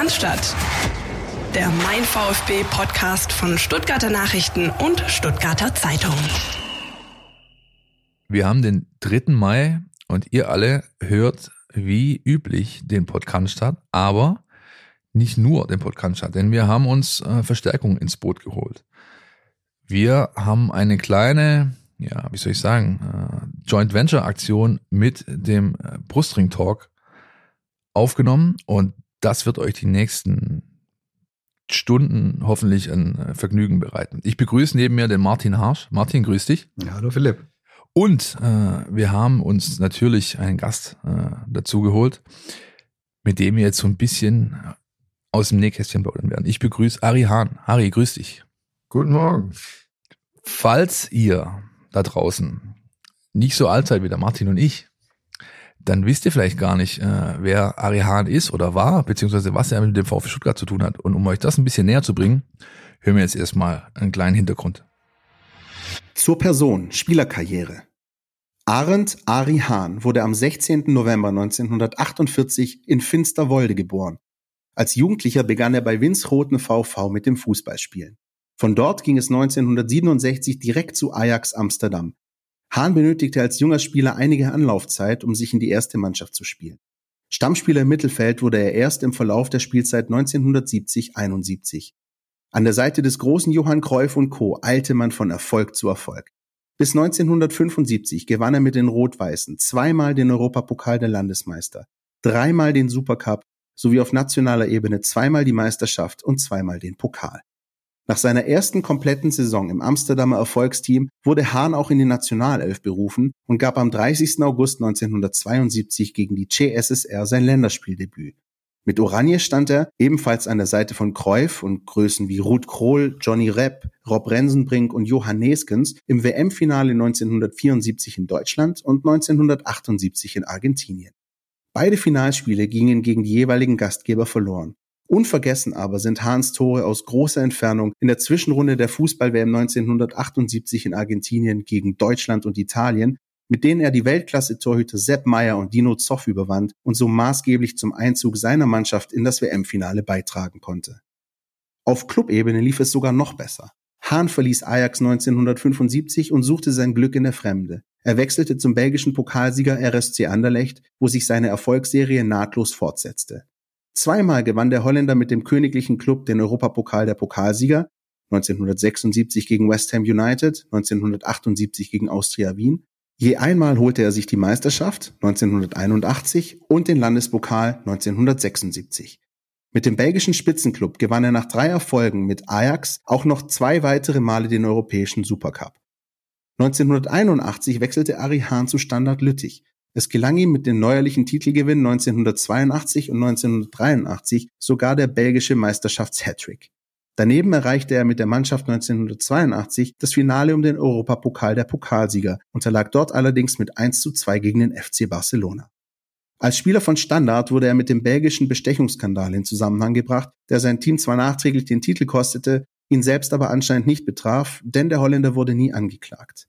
Cannstatt. Der Mein VfB Podcast von Stuttgarter Nachrichten und Stuttgarter Zeitung. Wir haben den 3. Mai und ihr alle hört wie üblich den Podcast, aber nicht nur den Podcast, denn wir haben uns äh, Verstärkung ins Boot geholt. Wir haben eine kleine, ja, wie soll ich sagen, äh, Joint Venture Aktion mit dem äh, Brustring Talk aufgenommen und das wird euch die nächsten Stunden hoffentlich ein äh, Vergnügen bereiten. Ich begrüße neben mir den Martin Harsch. Martin, grüß dich. Ja, hallo Philipp. Und äh, wir haben uns natürlich einen Gast äh, dazu geholt, mit dem wir jetzt so ein bisschen aus dem Nähkästchen plaudern werden. Ich begrüße Ari Hahn. Ari, grüß dich. Guten Morgen. Falls ihr da draußen nicht so alt seid wie der Martin und ich, dann wisst ihr vielleicht gar nicht, äh, wer Ari Hahn ist oder war, beziehungsweise was er mit dem VfB Stuttgart zu tun hat. Und um euch das ein bisschen näher zu bringen, hören wir jetzt erstmal einen kleinen Hintergrund. Zur Person, Spielerkarriere. Arend Ari Hahn wurde am 16. November 1948 in Finsterwolde geboren. Als Jugendlicher begann er bei Winsroten VV mit dem Fußballspielen. Von dort ging es 1967 direkt zu Ajax Amsterdam, Hahn benötigte als junger Spieler einige Anlaufzeit, um sich in die erste Mannschaft zu spielen. Stammspieler im Mittelfeld wurde er erst im Verlauf der Spielzeit 1970-71. An der Seite des großen Johann Cruyff und Co. eilte man von Erfolg zu Erfolg. Bis 1975 gewann er mit den Rot-Weißen zweimal den Europapokal der Landesmeister, dreimal den Supercup sowie auf nationaler Ebene zweimal die Meisterschaft und zweimal den Pokal. Nach seiner ersten kompletten Saison im Amsterdamer Erfolgsteam wurde Hahn auch in die Nationalelf berufen und gab am 30. August 1972 gegen die CSSR sein Länderspieldebüt. Mit Oranje stand er ebenfalls an der Seite von Cruyff und Größen wie Ruth Krohl, Johnny Repp, Rob Rensenbrink und Johann Neskens im WM-Finale 1974 in Deutschland und 1978 in Argentinien. Beide Finalspiele gingen gegen die jeweiligen Gastgeber verloren. Unvergessen aber sind Hahns Tore aus großer Entfernung in der Zwischenrunde der Fußball-WM 1978 in Argentinien gegen Deutschland und Italien, mit denen er die Weltklasse-Torhüter Sepp Meyer und Dino Zoff überwand und so maßgeblich zum Einzug seiner Mannschaft in das WM-Finale beitragen konnte. Auf Clubebene lief es sogar noch besser. Hahn verließ Ajax 1975 und suchte sein Glück in der Fremde. Er wechselte zum belgischen Pokalsieger RSC Anderlecht, wo sich seine Erfolgsserie nahtlos fortsetzte. Zweimal gewann der Holländer mit dem königlichen Klub den Europapokal der Pokalsieger, 1976 gegen West Ham United, 1978 gegen Austria Wien. Je einmal holte er sich die Meisterschaft 1981 und den Landespokal 1976. Mit dem belgischen Spitzenklub gewann er nach drei Erfolgen mit Ajax auch noch zwei weitere Male den europäischen Supercup. 1981 wechselte Ari Hahn zu Standard Lüttich, es gelang ihm mit den neuerlichen Titelgewinnen 1982 und 1983 sogar der belgische Meisterschafts-Hattrick. Daneben erreichte er mit der Mannschaft 1982 das Finale um den Europapokal der Pokalsieger, unterlag dort allerdings mit 1 zu 2 gegen den FC Barcelona. Als Spieler von Standard wurde er mit dem belgischen Bestechungsskandal in Zusammenhang gebracht, der sein Team zwar nachträglich den Titel kostete, ihn selbst aber anscheinend nicht betraf, denn der Holländer wurde nie angeklagt.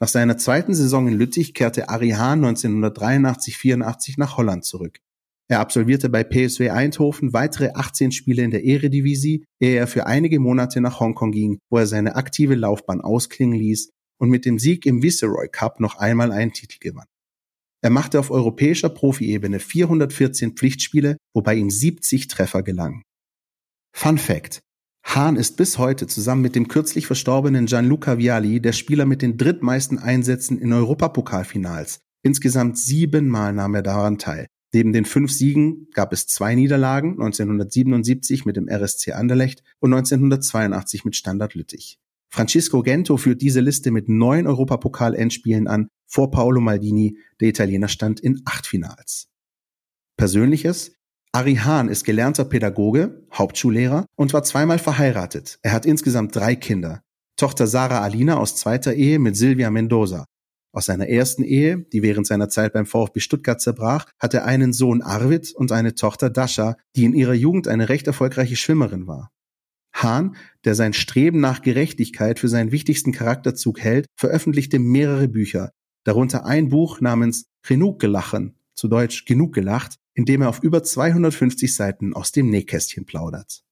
Nach seiner zweiten Saison in Lüttich kehrte Ari Hahn 1983-84 nach Holland zurück. Er absolvierte bei PSW Eindhoven weitere 18 Spiele in der Eredivisie, ehe er für einige Monate nach Hongkong ging, wo er seine aktive Laufbahn ausklingen ließ und mit dem Sieg im Viceroy Cup noch einmal einen Titel gewann. Er machte auf europäischer Profiebene 414 Pflichtspiele, wobei ihm 70 Treffer gelangen. Fun Fact. Hahn ist bis heute zusammen mit dem kürzlich verstorbenen Gianluca Vialli der Spieler mit den drittmeisten Einsätzen in Europapokalfinals. Insgesamt siebenmal nahm er daran teil. Neben den fünf Siegen gab es zwei Niederlagen, 1977 mit dem RSC Anderlecht und 1982 mit Standard Lüttich. Francisco Gento führt diese Liste mit neun Europapokal-Endspielen an, vor Paolo Maldini, der Italiener stand in acht Finals. Persönliches Ari Hahn ist gelernter Pädagoge, Hauptschullehrer und war zweimal verheiratet. Er hat insgesamt drei Kinder. Tochter Sarah Alina aus zweiter Ehe mit Silvia Mendoza. Aus seiner ersten Ehe, die während seiner Zeit beim VfB Stuttgart zerbrach, hat er einen Sohn Arvid und eine Tochter Dasha, die in ihrer Jugend eine recht erfolgreiche Schwimmerin war. Hahn, der sein Streben nach Gerechtigkeit für seinen wichtigsten Charakterzug hält, veröffentlichte mehrere Bücher, darunter ein Buch namens Genug gelachen, zu Deutsch Genug gelacht, in dem er auf über 250 Seiten aus dem Nähkästchen plaudert.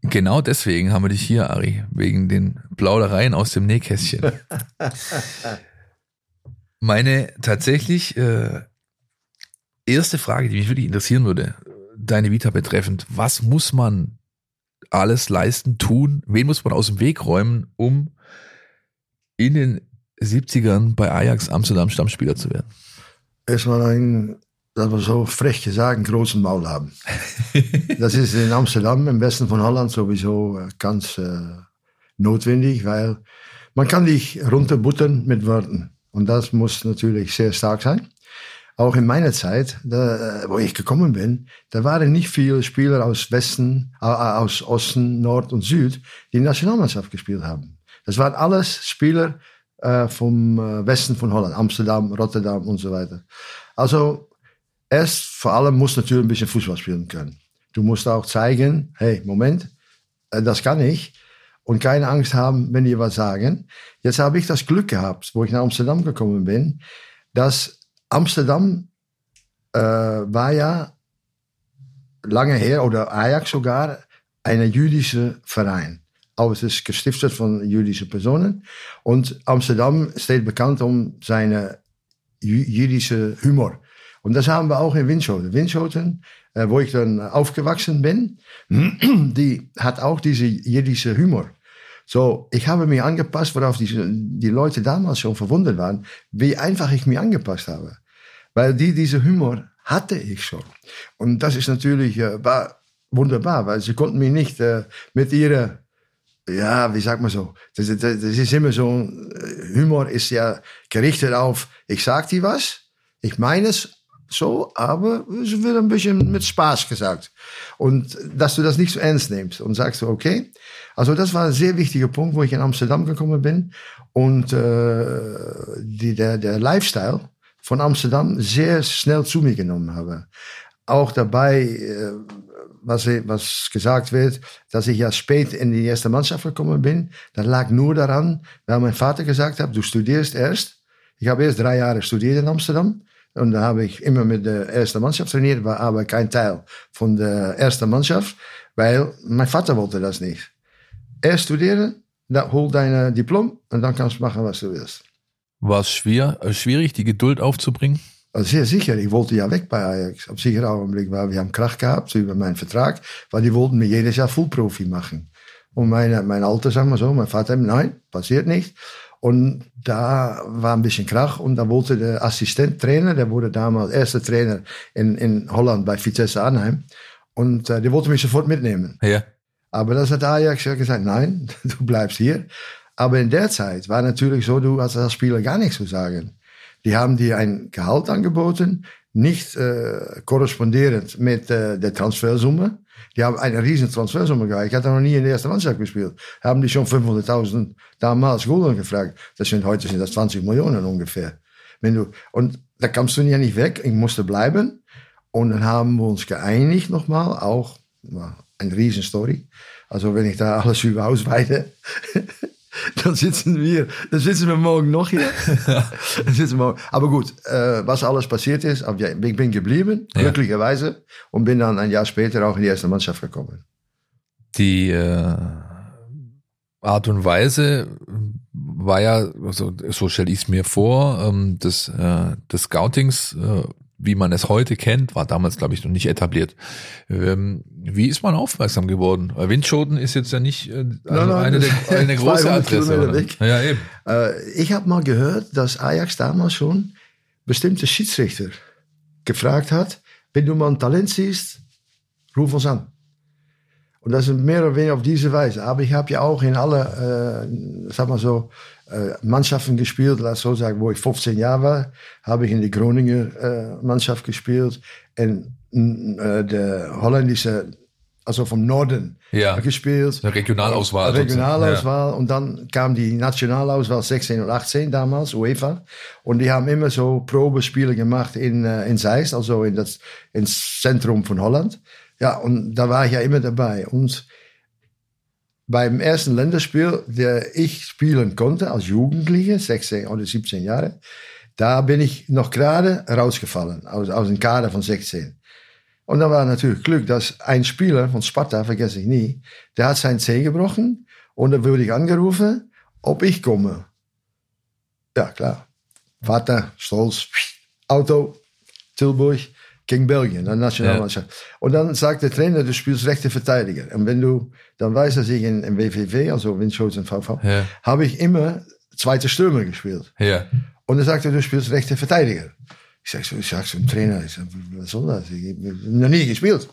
Genau deswegen haben wir dich hier, Ari, wegen den Plaudereien aus dem Nähkästchen. Meine tatsächlich äh, erste Frage, die mich wirklich interessieren würde, deine Vita betreffend, was muss man alles leisten, tun, wen muss man aus dem Weg räumen, um in den 70ern bei Ajax Amsterdam Stammspieler zu werden? Erstmal ein dat we zo frech gesagt, einen großen Maul haben. das ist in Amsterdam, im Westen von Holland, sowieso äh, ganz äh, notwendig, weil man kann dich runterbuttern mit Worten. Und das muss natürlich sehr stark sein. Auch in meiner Zeit, da, äh, wo ich gekommen bin, da waren nicht viele Spieler aus Westen, äh, aus Osten, Nord und Süd, die Nationalmannschaft gespielt haben. Das waren alles Spieler äh, vom äh, Westen von Holland, Amsterdam, Rotterdam und so weiter. Also erst vor allem musst du natürlich ein bisschen Fußball spielen können. Du musst auch zeigen, hey, Moment, äh, das kann ich. Und keine Angst haben, wenn die was sagen. Jetzt habe ich das Glück gehabt, wo ich nach Amsterdam gekommen bin, dass Amsterdam äh, war ja lange her, oder Ajax sogar, ein jüdischer Verein. Aber es ist gestiftet von jüdischen Personen. Und Amsterdam steht bekannt um seine jüdische Humor. Und das haben wir auch in Winschoten. Winschoten, äh, wo ich dann aufgewachsen bin, die hat auch diese jiddische Humor. So, ich habe mich angepasst, worauf die, die Leute damals schon verwundert waren, wie einfach ich mich angepasst habe. Weil die, diese Humor hatte ich schon. Und das ist natürlich äh, war wunderbar, weil sie konnten mich nicht äh, mit ihrer ja, wie sagt man so? Das, das, das ist immer so, äh, Humor ist ja gerichtet auf, ich sag dir was, ich meine es so, aber es wird ein bisschen mit Spaß gesagt. Und dass du das nicht so ernst nimmst und sagst, okay. Also das war ein sehr wichtiger Punkt, wo ich in Amsterdam gekommen bin und äh, die, der, der Lifestyle von Amsterdam sehr schnell zu mir genommen habe. Auch dabei, äh, was, was gesagt wird, dass ich ja spät in die erste Mannschaft gekommen bin, das lag nur daran, weil mein Vater gesagt hat, du studierst erst. Ich habe erst drei Jahre studiert in Amsterdam. Und da habe ich immer mit der ersten Mannschaft trainiert, war aber kein Teil von der ersten Mannschaft, weil mein Vater wollte das nicht. Erst studieren, dann hol dein Diplom und dann kannst du machen, was du willst. War es schwer, äh, schwierig, die Geduld aufzubringen? Sehr sicher. Ich wollte ja weg bei Ajax. Auf sicher Augenblick, weil wir haben Krach gehabt über meinen Vertrag, weil die wollten mir jedes Jahr Fullprofi machen. Und meine, mein Alter, sagen wir so, mein Vater, nein, passiert nicht. Und da war ein bisschen Krach und da wollte der Assistent Trainer, der wurde damals erster Trainer in, in Holland bei Vitesse Arnhem und äh, der wollte mich sofort mitnehmen. Ja. Aber das hat Ajax ja gesagt, nein, du bleibst hier. Aber in der Zeit war natürlich so, du hast als Spieler gar nichts zu sagen. Die haben dir ein Gehalt angeboten, nicht äh, korrespondierend mit äh, der Transfersumme. Die haben eine riesen Transfersumme gehabt. Ich hatte noch nie in der ersten Mannschaft gespielt. Haben die schon 500.000 damals Gulden gefragt. Das sind heute sind das 20 Millionen ungefähr. Wenn du, und da kamst du ja nicht weg. Ich musste bleiben. Und dann haben wir uns geeinigt nochmal, auch eine riesen Story. Also wenn ich da alles über ausweite, dann sitzen wir, dann sitzen wir morgen noch hier. dann sitzen wir, aber gut, äh, was alles passiert ist, ich bin geblieben, ja. glücklicherweise, und bin dann ein Jahr später auch in die erste Mannschaft gekommen. Die äh, Art und Weise war ja, also, so stelle ich es mir vor, ähm, des, äh, des Scoutings äh, wie man es heute kennt, war damals, glaube ich, noch nicht etabliert. Ähm, wie ist man aufmerksam geworden? Windschoten ist jetzt ja nicht äh, also nein, nein, eine, der, eine große Adresse. Ja, eben. Äh, ich habe mal gehört, dass Ajax damals schon bestimmte Schiedsrichter gefragt hat, wenn du mal ein Talent siehst, ruf uns an. Und das ist mehr oder weniger auf diese Weise. Aber ich habe ja auch in alle, äh, sag mal so, Mannschaften gespielt, lass so sagen, wo ich 15 Jahre war, habe ich in die Groninger äh, Mannschaft gespielt, in äh, der holländische, also vom Norden ja. gespielt. Eine Regionalauswahl. Regionalauswahl. Ja. Und dann kam die Nationalauswahl 16 und 18 damals, UEFA. Und die haben immer so Probespiele gemacht in, äh, in Zeist, also in das, ins Zentrum von Holland. Ja, und da war ich ja immer dabei. Und beim ersten Länderspiel, der ich spielen konnte als Jugendliche, 16 oder 17 Jahre, da bin ich noch gerade rausgefallen aus, aus dem Kader von 16. Und da war natürlich Glück, dass ein Spieler von Sparta, vergesse ich nie, der hat sein Zeh gebrochen und da wurde ich angerufen, ob ich komme. Ja, klar. Vater, stolz, Auto, Tilburg, gegen Belgien, dann Nationalmannschaft. Ja. Und dann sagt der Trainer, du spielst rechte Verteidiger. Und wenn du dann weißt, dass ich in, in WVV, also Windschoten VV, ja. habe ich immer zweite Stürmer gespielt. Ja. Und er sagte, du spielst rechte Verteidiger. Ich sag so, ich sag zum Trainer, ich sag, was soll das? Ich habe noch nie gespielt.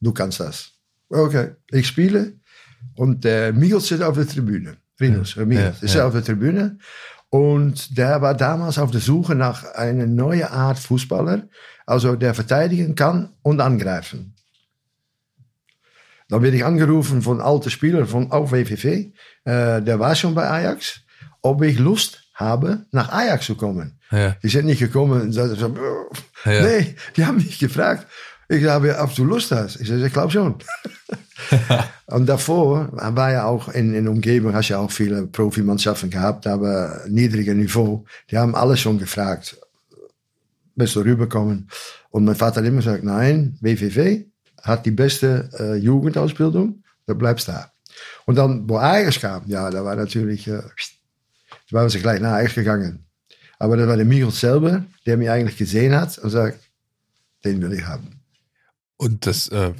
Du kannst das. Okay, ich spiele und der Migels sitzt auf der Tribüne. Rinus, ja. Migels, ja. ist ja. auf der Tribüne. Und der war damals auf der Suche nach einer neuen Art Fußballer, also der verteidigen kann und angreifen. Dann werde ich angerufen von alten Spielern von auch WVV, äh, der war schon bei Ajax, ob ich Lust habe, nach Ajax zu kommen. Ja. Die sind nicht gekommen und sagten, ja. nee, die haben mich gefragt. Ich habe, du Lust hast. Ich ich glaube schon. und davor war ja auch in, in Umgebung, hast ja auch viele Profimannschaften gehabt, aber niedriger Niveau. Die haben alles schon gefragt. Bist du rüberkommen? Und mein Vater hat immer gesagt, nein, WVV hat die beste äh, Jugendausbildung, du bleibst da. Und dann, wo Ajax kam, ja, da war natürlich, äh, da waren sie gleich nach Ajax gegangen. Aber das war der Michel selber, der mich eigentlich gesehen hat und sagt, den will ich haben. Und das, äh,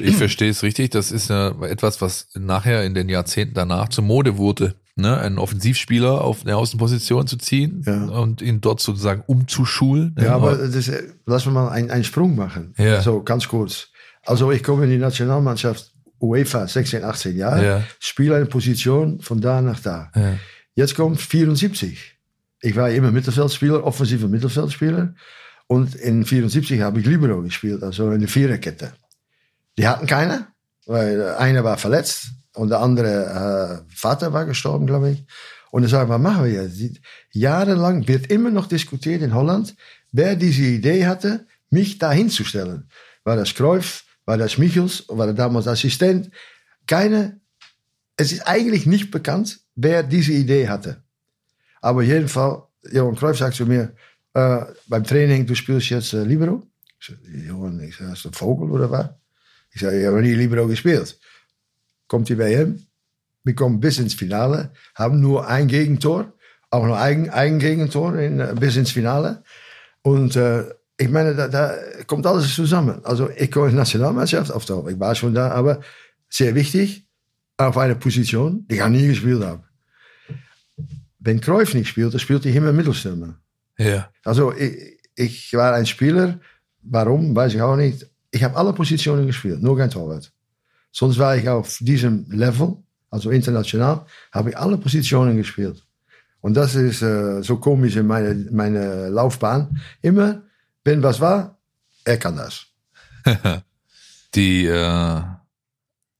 ich verstehe es richtig, das ist ja etwas, was nachher in den Jahrzehnten danach zur Mode wurde, ne? einen Offensivspieler auf eine Außenposition zu ziehen ja. und ihn dort sozusagen umzuschulen. Ja, aber das, lass wir mal einen, einen Sprung machen. Ja. So ganz kurz. Also ich komme in die Nationalmannschaft UEFA, 16, 18 Jahre, ja. spiele eine Position von da nach da. Ja. Jetzt kommt 74. Ich war immer Mittelfeldspieler, offensiver Mittelfeldspieler. Und in 74 habe ich Libero gespielt, also eine Viererkette. Die hatten keine, weil einer war verletzt und der andere äh, Vater war gestorben, glaube ich. Und dann sage ich, was machen wir jetzt? Jahrelang wird immer noch diskutiert in Holland, wer diese Idee hatte, mich da hinzustellen. War das Cruyff, war das Michels, war er damals Assistent? Keine, es ist eigentlich nicht bekannt, wer diese Idee hatte. Aber jedenfalls, Johan Cruyff sagt zu mir, äh, beim Training, du spielst jetzt äh, Libero? Ich sage, Johann, ich sag, hast du Vogel oder was? Ich sage, ich habe nie Libero gespielt. Kommt die WM, wir kommen bis ins Finale, haben nur ein Gegentor, auch nur ein, ein Gegentor in, äh, bis ins Finale. Und äh, ich meine, da, da, kommt alles zusammen. Also ich komme in die Nationalmannschaft, auf der, ich war schon da, aber sehr wichtig, auf einer Position, die ich nie gespielt habe. Wenn Cruyff nicht spielte, spielte ich immer Mittelstürmer. Ja. Also ich, ich war ein Spieler, warum, weiß ich auch nicht. Ich habe alle Positionen gespielt, nur kein Torwart. Sonst war ich auf diesem Level, also international, habe ich alle Positionen gespielt. Und das ist äh, so komisch in meine, meine Laufbahn. Immer, wenn was war, er kann das. Die äh,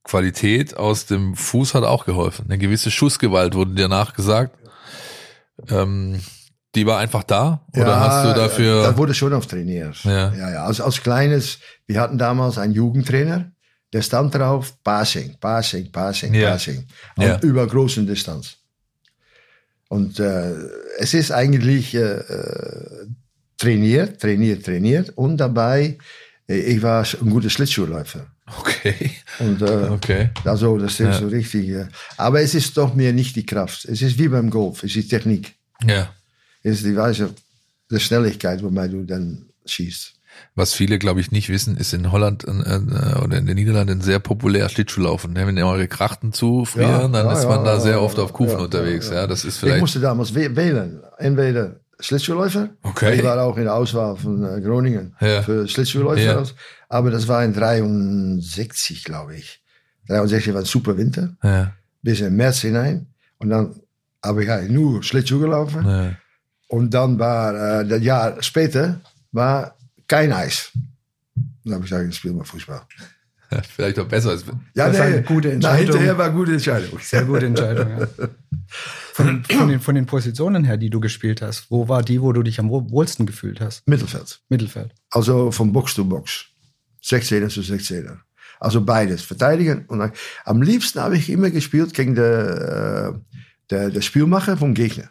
Qualität aus dem Fuß hat auch geholfen. Eine gewisse Schussgewalt wurde dir nachgesagt. Ähm, die war einfach da? Oder ja, hast du dafür. Da wurde schon oft trainiert. Ja. ja, ja. Also als kleines, wir hatten damals einen Jugendtrainer, der stand drauf, Passing, Passing, Passing, ja. Passing. Ja. Über großen Distanz. Und äh, es ist eigentlich äh, trainiert, trainiert, trainiert und dabei, äh, ich war ein guter Schlittschuhläufer. Okay. Und, äh, okay. Also, das ist ja. so richtig. Äh, aber es ist doch mehr nicht die Kraft. Es ist wie beim Golf, es ist Technik. Ja ist die Weise der Schnelligkeit, wobei du dann schießt. Was viele, glaube ich, nicht wissen, ist in Holland äh, äh, oder in den Niederlanden sehr populär Schlittschuhlaufen. Ne? Wenn ihr eure Krachten zufrieren, ja, dann ja, ist man ja, da sehr oft auf Kufen unterwegs. Ja, das ist vielleicht. Ich musste damals wählen. Entweder Schlittschuhläufer. Okay. Ich war auch in der Auswahl von äh, Groningen für Schlittschuhläufer. Aber das war in 63, glaube ich. 63 war ein super Winter. Bis in März hinein. Und dann habe ich halt nur Schlittschuh gelaufen. Und dann war, äh, das Jahr später, war kein Eis. Dann habe ich gesagt, ich spiele mal Fußball. Vielleicht auch besser. Als ja, das nee, eine gute Entscheidung. Na, hinterher war eine gute Entscheidung. Sehr gute Entscheidung, ja. Von, von, den, von den Positionen her, die du gespielt hast, wo war die, wo du dich am wohlsten gefühlt hast? Mittelfeld. Mittelfeld. Also von Box zu Box. 16er zu 16er. Also beides, verteidigen. Und am liebsten habe ich immer gespielt gegen der, äh, der, der Spielmacher vom Gegner.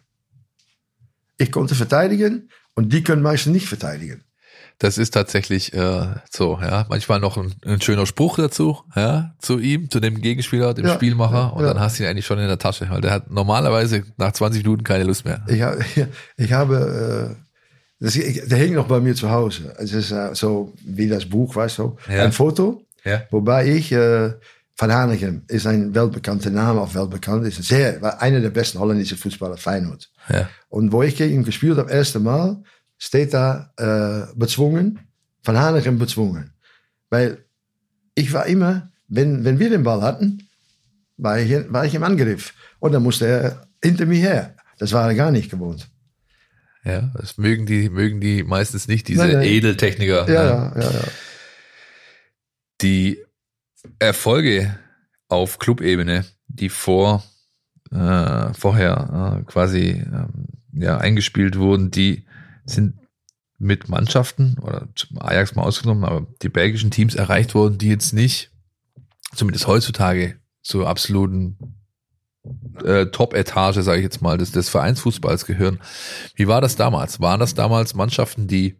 Ich konnte verteidigen und die können meistens nicht verteidigen. Das ist tatsächlich äh, so, ja. Manchmal noch ein, ein, schöner Spruch dazu, ja, zu ihm, zu dem Gegenspieler, dem ja, Spielmacher, und ja. dann hast du ihn eigentlich schon in der Tasche, weil der hat normalerweise nach 20 Minuten keine Lust mehr. Ich, hab, ich habe, äh, das, der hängt noch bei mir zu Hause. Es ist äh, so wie das Buch, weißt du, ein Foto, wobei ich äh, Van Hanegem ist ein weltbekannter Name, auch weltbekannt, ist sehr, war einer der besten holländischen Fußballer, Feyenoord. Ja. Und wo ich gegen ihn gespielt habe, erste Mal, steht da äh, bezwungen, Van Hanegem bezwungen. Weil ich war immer, wenn, wenn wir den Ball hatten, war ich, war ich im Angriff. Und dann musste er hinter mir her. Das war er gar nicht gewohnt. Ja, das mögen die, mögen die meistens nicht, diese nein, nein. Edeltechniker. Ja, ja, ja, ja. Die Erfolge auf Clubebene, die vor, äh, vorher äh, quasi ähm, ja, eingespielt wurden, die sind mit Mannschaften oder Ajax mal ausgenommen, aber die belgischen Teams erreicht wurden, die jetzt nicht, zumindest heutzutage, zur absoluten äh, Top-Etage, sage ich jetzt mal, des, des Vereinsfußballs gehören. Wie war das damals? Waren das damals Mannschaften, die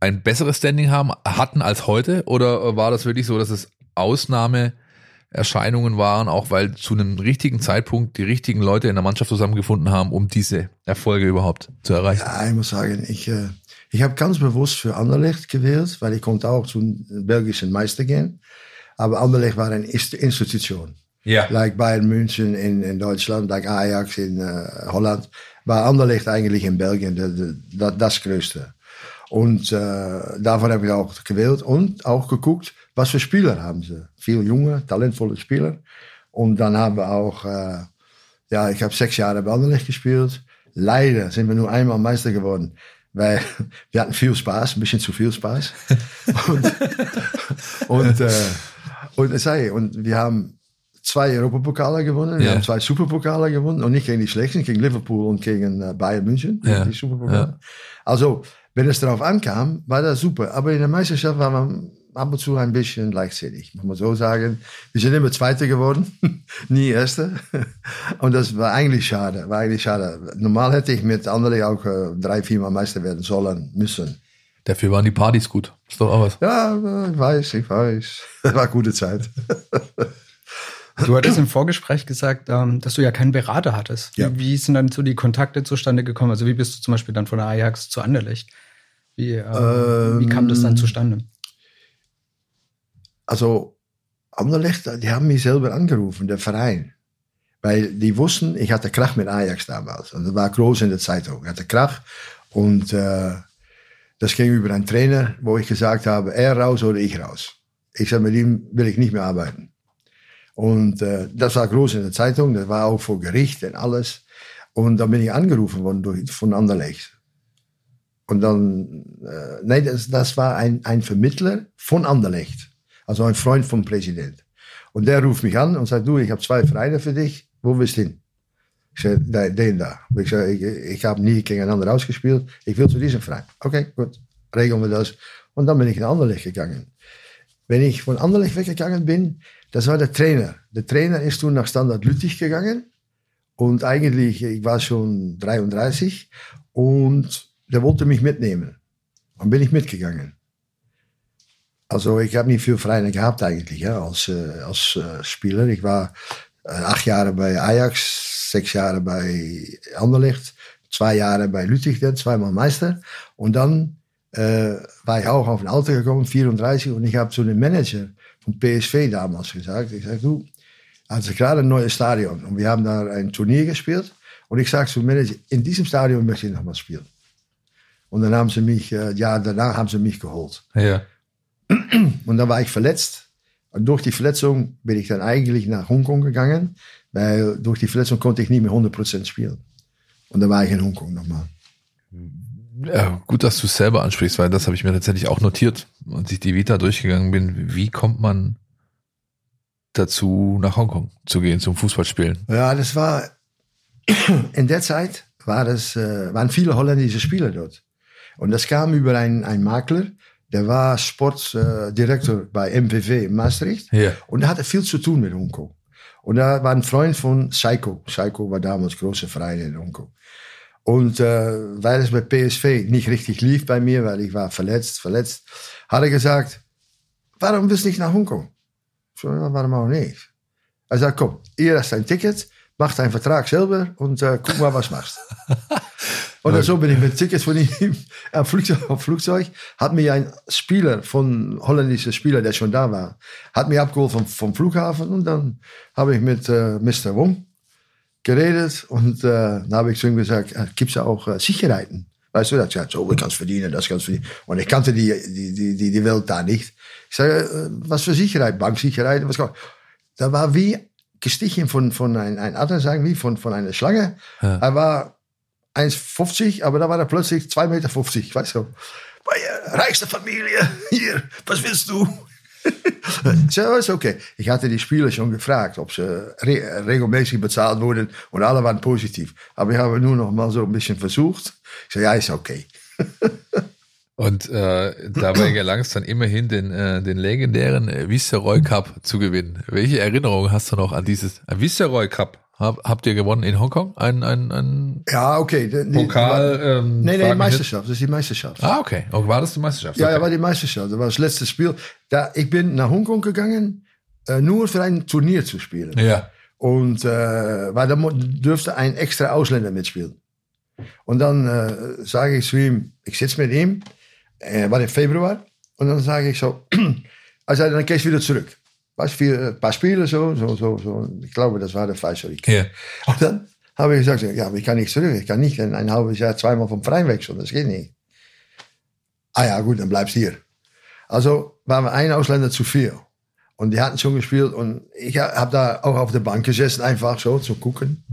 ein besseres Standing haben, hatten als heute? Oder war das wirklich so, dass es Ausnahmeerscheinungen waren, auch weil zu einem richtigen Zeitpunkt die richtigen Leute in der Mannschaft zusammengefunden haben, um diese Erfolge überhaupt zu erreichen? Ja, ich muss sagen, ich, äh, ich habe ganz bewusst für Anderlecht gewählt, weil ich konnte auch zum belgischen Meister gehen. Aber Anderlecht war eine Institution. Ja. Like Bayern München in, in Deutschland, like Ajax in uh, Holland. War Anderlecht eigentlich in Belgien de, de, das Größte. Und äh, davon habe ich auch gewählt und auch geguckt, was für Spieler haben sie. Viele junge, talentvolle Spieler. Und dann haben wir auch, äh, ja, ich habe sechs Jahre bei Anderlecht gespielt. Leider sind wir nur einmal Meister geworden, weil wir hatten viel Spaß, ein bisschen zu viel Spaß. und und, äh, und, sei, und wir haben zwei Europapokale gewonnen, wir ja. haben zwei Superpokale gewonnen und nicht gegen die schlechten, gegen Liverpool und gegen äh, Bayern München, ja. die Superpokale. Ja. Also, wenn es darauf ankam, war das super. Aber in der Meisterschaft war man ab und zu ein bisschen leichtsinnig, muss man so sagen. Wir sind immer Zweite geworden, nie Erste. Und das war eigentlich schade, war eigentlich schade. Normal hätte ich mit anderen auch äh, drei, viermal Meister werden sollen, müssen. Dafür waren die Partys gut. Ist doch auch was. Ja, ich weiß, ich weiß. Das war gute Zeit. Du hattest im Vorgespräch gesagt, ähm, dass du ja keinen Berater hattest. Ja. Wie, sind dann so die Kontakte zustande gekommen? Also wie bist du zum Beispiel dann von der Ajax zu Anderlecht? Wie, ähm, ähm, wie kam das dann zustande? Also Anderlecht, die haben mich selber angerufen, der Verein. Weil die wussten, ich hatte Krach mit Ajax damals. Und das war groß in der Zeitung. Ich hatte Krach und äh, das ging über einen Trainer, wo ich gesagt habe, er raus oder ich raus. Ich sage, mit ihm will ich nicht mehr arbeiten. Und äh, das war groß in der Zeitung, das war auch vor Gericht und alles. Und dann bin ich angerufen worden durch, von Anderlecht. Und dann, äh, nee, das, das war ein, ein Vermittler von Anderlecht. Also ein Freund vom Präsident. Und der ruft mich an und sagt, du, ich habe zwei Vereine für dich, wo willst du hin? Ich sage, den da. Ich sage, ich, ich habe nie gegeneinander ausgespielt, ich will zu diesem Verein. Okay, gut, regeln wir das. Und dann bin ich nach Anderlecht gegangen. Wenn ich von Anderlecht weggegangen bin, das war der Trainer. Der Trainer ist toen nach Standard Lüttich gegangen. Und eigentlich, ich war schon 33 und der wollte mich mitnehmen. Und bin ich mitgegangen. Also ich habe nicht viel Vereine gehabt eigentlich ja, als, äh, als äh, Spieler. Ich acht Jahre bei Ajax, sechs Jahre bei Anderlecht, zwei Jahre bei Lüttich, zweimal Meister. Und dann äh, war ich auch auf ein Alter gekommen, 34, und ich habe zu dem Manager von PSV damals gesagt. Ich sage, du, also gerade ein neues Stadion und wir haben da ein Turnier gespielt. Und ich zum Manager, in diesem Stadion möchte ich nochmal spielen. Und dann haben sie mich, ja, danach haben sie mich geholt. Ja. Und dann war ich verletzt. Und durch die Verletzung bin ich dann eigentlich nach Hongkong gegangen, weil durch die Verletzung konnte ich nicht mehr 100% spielen. Und dann war ich in Hongkong nochmal. Ja, gut, dass du es selber ansprichst, weil das habe ich mir tatsächlich auch notiert, als ich die Vita durchgegangen bin. Wie kommt man dazu, nach Hongkong zu gehen zum Fußballspielen? Ja, das war in der Zeit war das, äh, waren viele holländische Spieler dort. Und das kam über einen, einen Makler, der war Sportdirektor bei MPW in Maastricht. Ja. Und er hatte viel zu tun mit Hongkong. Und er war ein Freund von Seiko. Seiko war damals große Verein in Hongkong. Und äh, weil es bei PSV nicht richtig lief bei mir, weil ich war verletzt, verletzt, hat er gesagt, warum willst du nicht nach Hongkong? So, ja, warum auch nicht? Er sagt, komm, ihr hast ein Ticket, mach deinen Vertrag selber und äh, guck mal, was machst. und so bin ich mit Tickets von ihm am Flugzeug, Flugzeug, hat mir ein Spieler von, holländischer Spieler, der schon da war, hat mich abgeholt vom, vom Flughafen und dann habe ich mit äh, Mr. Wong geredet und äh, dann habe ich zu ihm gesagt, äh, gibt es auch äh, Sicherheiten? Weißt du, er hat gesagt, so, du kannst verdienen, das kannst verdienen. Und ich kannte die, die, die, die, die Welt da nicht. Ich sage, äh, was für Sicherheit? Banksicherheit? Was Da war wie gestichen von, von ein, ein Adler, sagen wie von, von einer Schlange. Ja. Er war 1,50, aber da war er plötzlich 2,50 Meter, weißt du. Reichste Familie, hier, was willst du? so ist okay. Ich hatte die Spieler schon gefragt, ob sie re regelmäßig bezahlt wurden und alle waren positiv. Aber ich habe nur noch mal so ein bisschen versucht. Ich sage, ja, ist okay. Und äh, dabei gelang es dann immerhin, den, äh, den legendären äh, Viceroy Cup zu gewinnen. Welche Erinnerung hast du noch an dieses ein Viceroy Cup? Hab, habt ihr gewonnen in Hongkong? Ein, ein, ein Ja, okay. Die- Pokal? Ähm, Nee, nee, Meisterschaft. Das ist die Meisterschaft. Ah, okay. Und war das die Meisterschaft? Ja, okay. ja, war die Meisterschaft. Das war das letzte Spiel. Da, ich bin nach Hongkong gegangen, äh, nur für ein Turnier zu spielen. ja. Und äh, weil da dürfte ein extra Ausländer mitspielen. Und dann äh, sage ich zu ihm, ich sitze mit ihm, äh, war im Februar, und dann sage ich so, er zei, dann gehst du wieder zurück. Was für ein paar Spiele so, so, so, so. Ich glaube, das war der Falscherik. Ja. Und dann habe ich gesagt, ja, aber ich kann nicht zurück. Ich kann nicht in ein halbes Jahr zweimal vom Verein wechseln. Das geht nicht. Ah ja, gut, dann bleibst du hier. Also waren wir ein Ausländer zu viel. Und die hatten schon gespielt und ich habe da auch auf der Bank gesessen, einfach so zu gucken.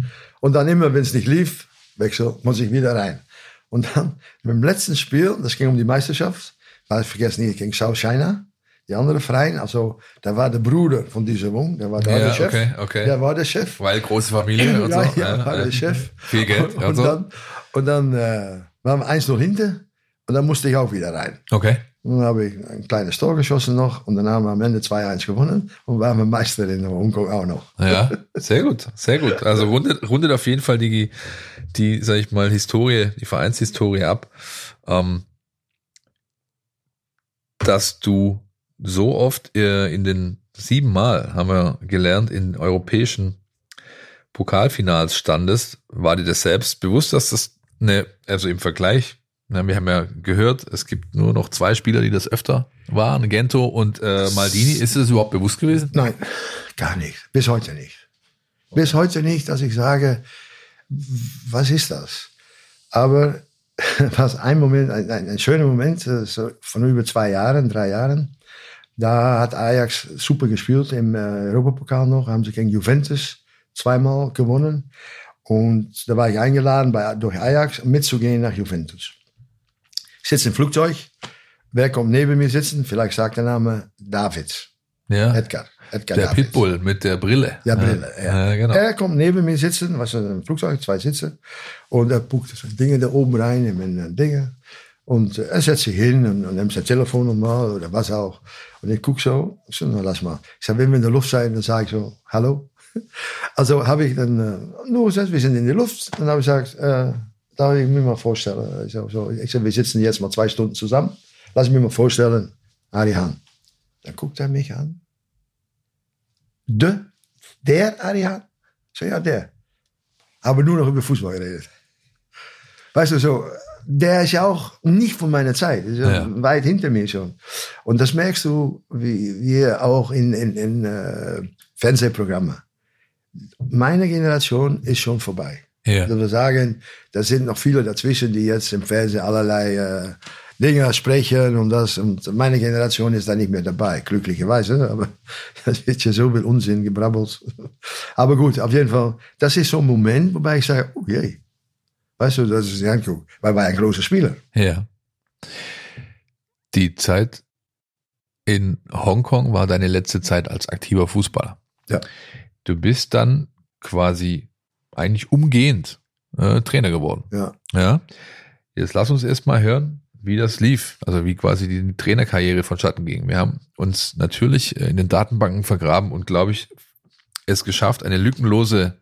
Und dann immer, wenn es nicht lief, wechsel, muss ich wieder rein. Und dann beim letzten Spiel, das ging um die Meisterschaft, war ich vergessen nicht, gegen South China, die andere Verein. Also da war der Bruder von dieser Wong, der war da Ja, der Chef. okay, okay. Der war der Chef. Weil große Familie und ja, so. ja, war der Chef. Viel Geld. Und, und so. dann, und dann äh, waren wir 1-0 hinter und dann musste ich auch wieder rein. okay. Und dann habe ich ein kleines Tor geschossen noch und dann haben wir am Ende 2-1 gewonnen und waren wir Meister in Hongkong auch noch. Ja, sehr gut, sehr gut. Also rundet, rundet auf jeden Fall die, die, sag ich mal, Historie, die Vereinshistorie ab, ähm, dass du so oft äh, in den siebenmal, haben wir gelernt, in europäischen Pokalfinals standest. War dir das selbst bewusst, dass das eine, also im Vergleich, wir haben ja gehört, es gibt nur noch zwei Spieler, die das öfter waren, Gento und äh, Maldini. Ist das überhaupt bewusst gewesen? Nein, gar nicht. Bis heute nicht. Bis heute nicht, dass ich sage, was ist das? Aber was ein Moment, ein, ein, ein schöner Moment, äh, so von über zwei Jahren, drei Jahren, da hat Ajax super gespielt im äh, Europapokal noch, haben sie gegen Juventus zweimal gewonnen. Und da war ich eingeladen, bei, durch Ajax mitzugehen nach Juventus. Ich sitze im Flugzeug, wer kommt neben mir sitzen? Vielleicht sagt der Name David, Ja. Edgar. Edgar Der Davids. Pitbull mit der Brille. Ja, Brille, ja. ja genau. Er kommt neben mir sitzen, was in einem Flugzeug, zwei Sitze. Und er puckt so Dinge da oben rein in meine Dinge. Und äh, er setzt sich hin und, und nimmt sein Telefon nochmal oder was auch. Und ich guck so, ich so, na lass mal. Ich sag, wenn wir in der Luft sind, dann sage ich so, hallo. Also habe ich dann äh, nur gesagt, wir sind in der Luft. Dann habe ich gesagt, äh, darf ich mir mal vorstellen. Ich sag, so, ich sag, wir sitzen jetzt mal zwei Stunden zusammen. Lass mich mal vorstellen, Ari Hahn. Dann guckt er mich an. De, der Ari Hahn? Ich sag, ja, der. Aber nur noch über Fußball geredet. Weißt du, so, der ist ja auch nicht von meiner Zeit. Ist ja Ja. weit hinter mir schon. Und das merkst du, wie wir auch in, in, in äh, Fernsehprogrammen. Meine Generation ist schon vorbei. Ja. Also wir sagen, da sind noch viele dazwischen, die jetzt im Fernsehen allerlei äh, Dinge sprechen und das. Und meine Generation ist da nicht mehr dabei, glücklicherweise. Aber es wird ja so viel Unsinn gebrabbelt. Aber gut, auf jeden Fall, das ist so ein Moment, wobei ich sage, oh je. Weißt du, das ist ein gut, weil wir ein großer Spieler. Ja. Die Zeit in Hongkong war deine letzte Zeit als aktiver Fußballer. Ja. Du bist dann quasi eigentlich umgehend äh, Trainer geworden. Ja. Ja. Jetzt lass uns erst mal hören, wie das lief, also wie quasi die Trainerkarriere vonstatten ging. Wir haben uns natürlich in den Datenbanken vergraben und, glaube ich, es geschafft, eine lückenlose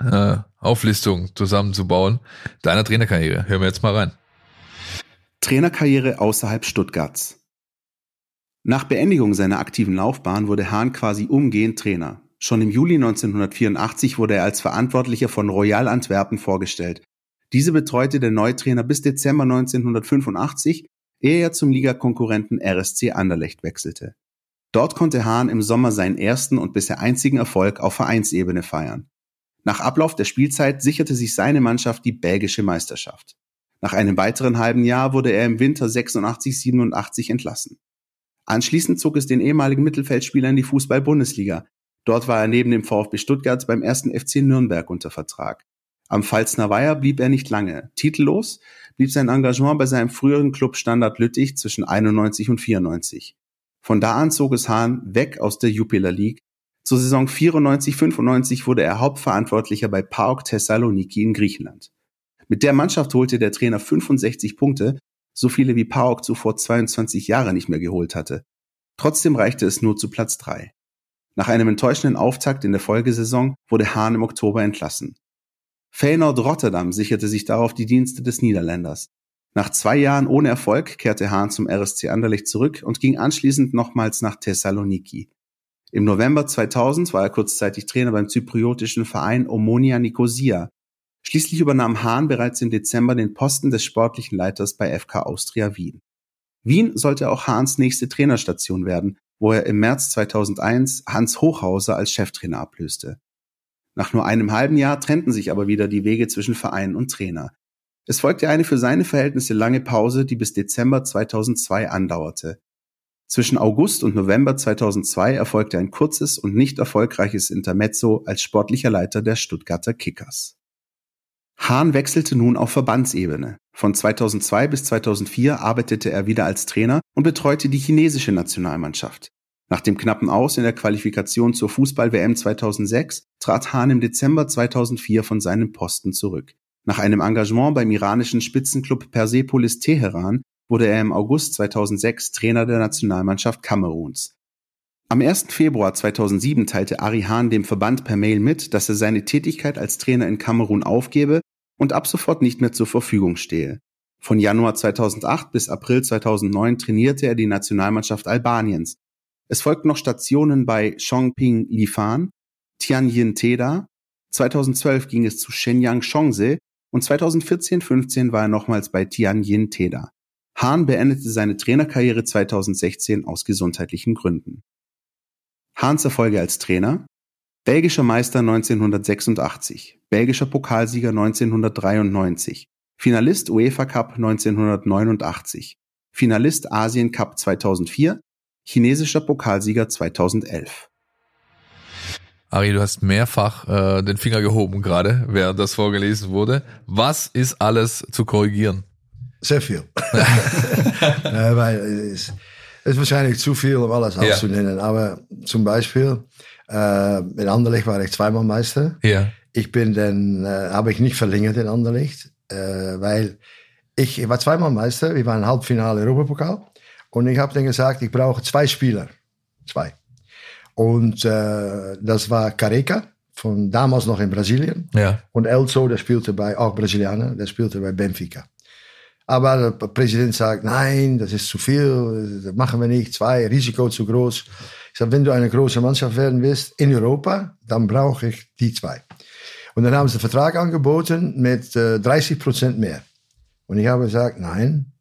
äh, Auflistung zusammenzubauen deiner Trainerkarriere. Hören wir jetzt mal rein. Trainerkarriere außerhalb Stuttgarts. Nach Beendigung seiner aktiven Laufbahn wurde Hahn quasi umgehend Trainer. Schon im Juli 1984 wurde er als Verantwortlicher von Royal Antwerpen vorgestellt. Diese betreute der Neutrainer bis Dezember 1985, ehe er zum Ligakonkurrenten RSC Anderlecht wechselte. Dort konnte Hahn im Sommer seinen ersten und bisher einzigen Erfolg auf Vereinsebene feiern. Nach Ablauf der Spielzeit sicherte sich seine Mannschaft die belgische Meisterschaft. Nach einem weiteren halben Jahr wurde er im Winter 86-87 entlassen. Anschließend zog es den ehemaligen Mittelfeldspieler in die Fußball-Bundesliga. Dort war er neben dem VfB Stuttgart beim ersten FC Nürnberg unter Vertrag. Am Pfalzner Weiher blieb er nicht lange. Titellos blieb sein Engagement bei seinem früheren Club Standard Lüttich zwischen 91 und 94. Von da an zog es Hahn weg aus der Jupiler League. Zur Saison 94-95 wurde er Hauptverantwortlicher bei PAOK Thessaloniki in Griechenland. Mit der Mannschaft holte der Trainer 65 Punkte so viele wie PAOK zuvor 22 Jahre nicht mehr geholt hatte. Trotzdem reichte es nur zu Platz 3. Nach einem enttäuschenden Auftakt in der Folgesaison wurde Hahn im Oktober entlassen. Feyenoord Rotterdam sicherte sich darauf die Dienste des Niederländers. Nach zwei Jahren ohne Erfolg kehrte Hahn zum RSC Anderlecht zurück und ging anschließend nochmals nach Thessaloniki. Im November 2000 war er kurzzeitig Trainer beim zypriotischen Verein Omonia Nicosia, Schließlich übernahm Hahn bereits im Dezember den Posten des sportlichen Leiters bei FK Austria Wien. Wien sollte auch Hahns nächste Trainerstation werden, wo er im März 2001 Hans Hochhauser als Cheftrainer ablöste. Nach nur einem halben Jahr trennten sich aber wieder die Wege zwischen Verein und Trainer. Es folgte eine für seine Verhältnisse lange Pause, die bis Dezember 2002 andauerte. Zwischen August und November 2002 erfolgte ein kurzes und nicht erfolgreiches Intermezzo als sportlicher Leiter der Stuttgarter Kickers. Hahn wechselte nun auf Verbandsebene. Von 2002 bis 2004 arbeitete er wieder als Trainer und betreute die chinesische Nationalmannschaft. Nach dem knappen Aus in der Qualifikation zur Fußball-WM 2006 trat Hahn im Dezember 2004 von seinem Posten zurück. Nach einem Engagement beim iranischen Spitzenclub Persepolis Teheran wurde er im August 2006 Trainer der Nationalmannschaft Kameruns. Am 1. Februar 2007 teilte Ari Hahn dem Verband per Mail mit, dass er seine Tätigkeit als Trainer in Kamerun aufgebe und ab sofort nicht mehr zur Verfügung stehe. Von Januar 2008 bis April 2009 trainierte er die Nationalmannschaft Albaniens. Es folgten noch Stationen bei Chongping Lifan, Tianjin Teda, 2012 ging es zu Shenyang Chongse und 2014-15 war er nochmals bei Tianjin Teda. Hahn beendete seine Trainerkarriere 2016 aus gesundheitlichen Gründen. Hahns Erfolge als Trainer Belgischer Meister 1986, belgischer Pokalsieger 1993, Finalist UEFA Cup 1989, Finalist Asien Cup 2004, chinesischer Pokalsieger 2011. Ari, du hast mehrfach äh, den Finger gehoben gerade, während das vorgelesen wurde. Was ist alles zu korrigieren? Viel. äh, weil es, ist wahrscheinlich zu viel, um alles ja. auszunennen. Aber zum Beispiel äh, in Anderlecht war ich zweimal Meister. Ja. Ich bin dann, äh, habe ich nicht verlängert in Anderlecht, äh, weil ich, ich war zweimal Meister. Wir waren Halbfinale Europapokal. Und ich habe dann gesagt, ich brauche zwei Spieler. Zwei. Und äh, das war Careca, von damals noch in Brasilien. Ja. Und Elso, der spielte bei, auch Brasilianer, der spielte bei Benfica. Aber der Präsident sagt, nein, das ist zu viel, das machen wir nicht, zwei, Risiko zu groß. Ich sage, wenn du eine große Mannschaft werden willst in Europa, dann brauche ich die zwei. Und dann haben sie einen Vertrag angeboten mit äh, 30 Prozent mehr. Und ich habe gesagt, nein,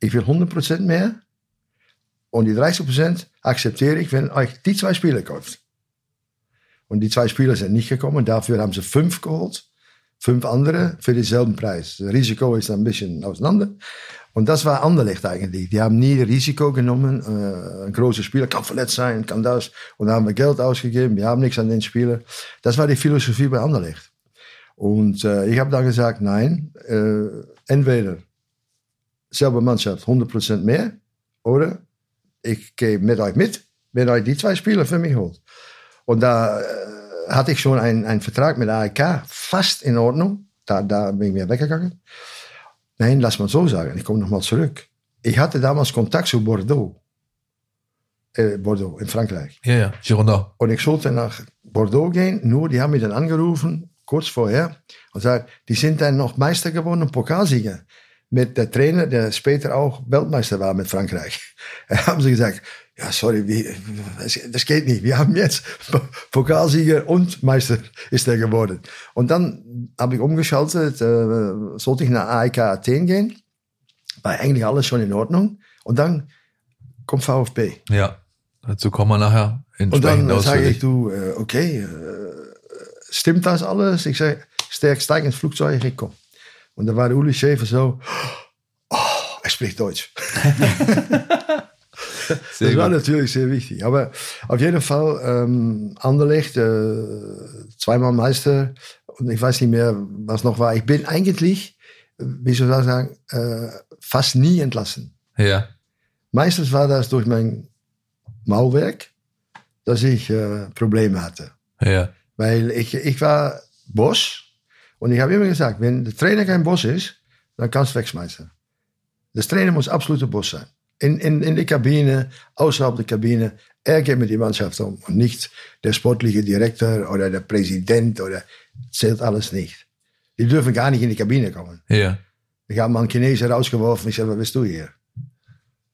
ich will 100 Prozent mehr. Und die 30 Prozent akzeptiere ich, wenn euch die zwei Spieler kauft. Und die zwei Spieler sind nicht gekommen. Dafür haben sie fünf geholt. Fünf andere denselben Preis. Das Risiko ist ein bisschen auseinander. Und das war Anderlecht eigentlich. Die haben nie Risiko genommen. Äh, ein großer Spieler kann verletzt sein, kann das. Und haben Geld ausgegeben. Wir haben nichts an den Spieler. Das war die Philosophie bei Anderlecht. Und äh, ich habe dann gesagt, nein, äh, entweder selbe Mannschaft 100% mehr oder ich gehe mit euch mit, wenn euch die zwei Spieler für mich holt. Und da hatte ich schon einen, einen Vertrag mit AEK fast in Ordnung. Da, da bin ich wieder weggegangen. Nein, lass mal so sagen. Ich komme nochmal zurück. Ich hatte damals Kontakt zu Bordeaux. Äh, Bordeaux, in Frankreich. Ja, ja, Girondin. Und ich sollte nach Bordeaux gehen, nur die haben mich dann angerufen, kurz vorher, und sagt, die sind dann noch Meister geworden und Pokalsieger. Mit der Trainer, der später auch Weltmeister war mit Frankreich. Da haben sie gesagt, ja, sorry, wie, das geht nicht. Wir haben jetzt Pokalsieger und Meister ist er geworden. Und dann habe ich umgeschaltet, äh, sollte ich nach AEK Athen gehen. War eigentlich alles schon in Ordnung. Und dann kommt VfB. Ja, dazu kommen wir nachher Und dann sage ich, du, okay, äh, stimmt das alles? Ich sage, steig, steig ins Flugzeug, ich komme. Und dann war der Uli Schäfer so, oh, er spricht Deutsch. Das war gut. natürlich sehr wichtig. Aber auf jeden Fall, ähm, Anderlecht, äh, zweimal Meister und ich weiß nicht mehr, was noch war. Ich bin eigentlich, wie soll ich sagen, äh, fast nie entlassen. Ja, Meistens war das durch mein Mauwerk, dass ich äh, Probleme hatte. ja, Weil ich, ich war Boss und ich habe immer gesagt, wenn der Trainer kein Boss ist, dann kannst du wegschmeißen. Der Trainer muss absoluter Boss sein. In, in, in der Kabine, außerhalb der Kabine, er geht mit der Mannschaft um und nicht der sportliche Direktor oder der Präsident oder zählt alles nicht. Die dürfen gar nicht in die Kabine kommen. ja. Ich habe mal einen Chinesen rausgeworfen, ich sage, was bist du hier?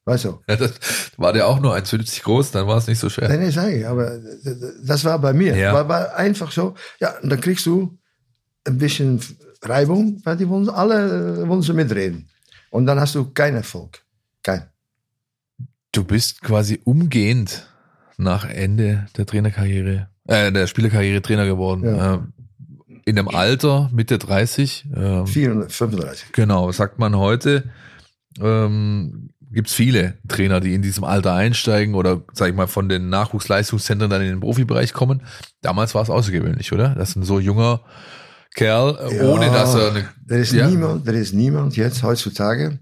Weißt du? ja das war der auch nur 1,50 groß, dann war es nicht so schwer. Nein, nee, sag ich, aber das war bei mir. Ja. War, war einfach so. Ja, und dann kriegst du ein bisschen Reibung, weil die wollen alle äh, wollen sie mitreden. Und dann hast du keinen Erfolg. Kein. Du bist quasi umgehend nach Ende der Trainerkarriere, äh, der Spielerkarriere Trainer geworden. Ja. Äh, in dem Alter, Mitte 30. ähm, 435. Genau, sagt man heute? Ähm, Gibt es viele Trainer, die in diesem Alter einsteigen oder, sag ich mal, von den Nachwuchsleistungszentren dann in den Profibereich kommen. Damals war es außergewöhnlich, oder? Das ist ein so junger Kerl, äh, Ja, ohne dass er eine, Er ist, Ja. niemand, er ist niemand jetzt heutzutage,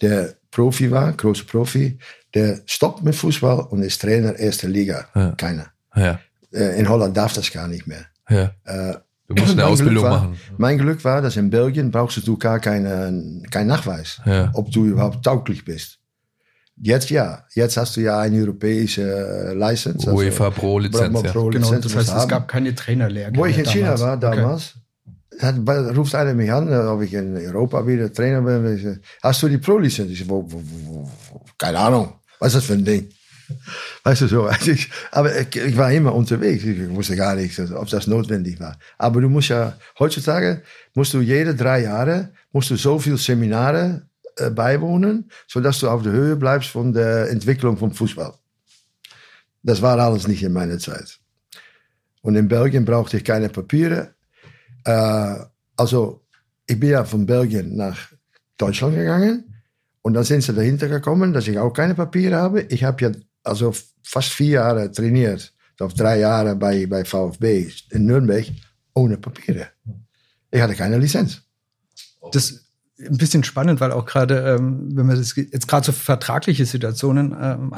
der Profi war, großer Profi, der stoppt mit Fußball und ist Trainer erster Liga. Ja. Keiner. ja, Äh, In Holland darf das gar nicht mehr. ja. Äh, Du musst eine Mein Ausbildung Glück war, machen. Mein Glück war, dass in Belgien brauchst du gar keine, keinen Nachweis, Ja. ob du überhaupt tauglich bist. Jetzt ja. Jetzt hast du ja eine europäische License. also UEFA Pro Lizenz, Pro- ja. Pro Genau, Lizenz das musst heißt, es gab keine Trainerlehrgänge. Wo ich in China damals. war Okay. damals, bei- ruft einer mich an, ob ich in Europa wieder Trainer sag, Hast du die Pro-Lizenz? Ich wo, keine Ahnung. Was ist das für ein Ding? Weißt du so? Also ich, aber ich, ich war immer unterwegs. Ich wusste gar nicht, ob das notwendig war. Aber du musst ja, heutzutage musst du jede drei Jahre, musst du so viel Seminare äh, beiwohnen, sodass du auf der Höhe bleibst von der Entwicklung vom Fußball. Das war alles nicht in meiner Zeit. Und in Belgien brauchte ich keine Papiere. Äh, also, ich bin ja von Belgien nach Deutschland gegangen. Und dann sind sie dahinter gekommen, dass ich auch keine Papiere habe. Ich habe ja also fast vier Jahre trainiert. Of drei Jahre bei, bei VfB in Nürnberg ohne Papiere. Ich hatte keine Lizenz. Das ein bisschen spannend, weil auch gerade, ähm, wenn man das jetzt gerade so vertragliche Situationen ähm,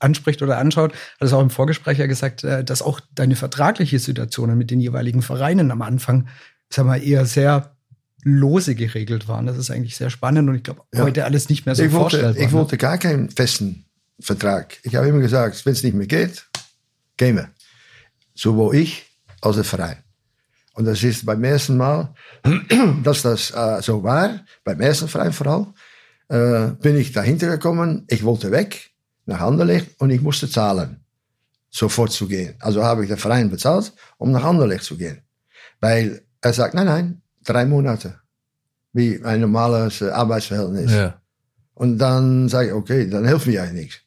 anspricht oder anschaut, hat es auch im Vorgespräch ja gesagt, äh, dass auch deine vertragliche Situationen mit den jeweiligen Vereinen am Anfang, sag mal, eher sehr lose geregelt waren. Das ist eigentlich sehr spannend und ich glaube, Ja. heute alles nicht mehr so ich, wollte, vorstellbar. ich ne? wollte gar keinen festen Vertrag. Ich habe immer gesagt, wenn es nicht mehr geht, gehen wir. Sowohl ich als der Verein. Und das ist beim ersten Mal, dass das äh, so war, beim ersten Verein vor allem, äh, bin ich dahinter gekommen, ich wollte weg nach Anderlecht und ich musste zahlen, sofort zu gehen. Also habe ich den Verein bezahlt, um nach Anderlecht zu gehen. Weil er sagt, nein, nein, drei Monate. Wie ein normales äh, Arbeitsverhältnis. Ja. Und dann sage ich, okay, dann hilft mir eigentlich nichts.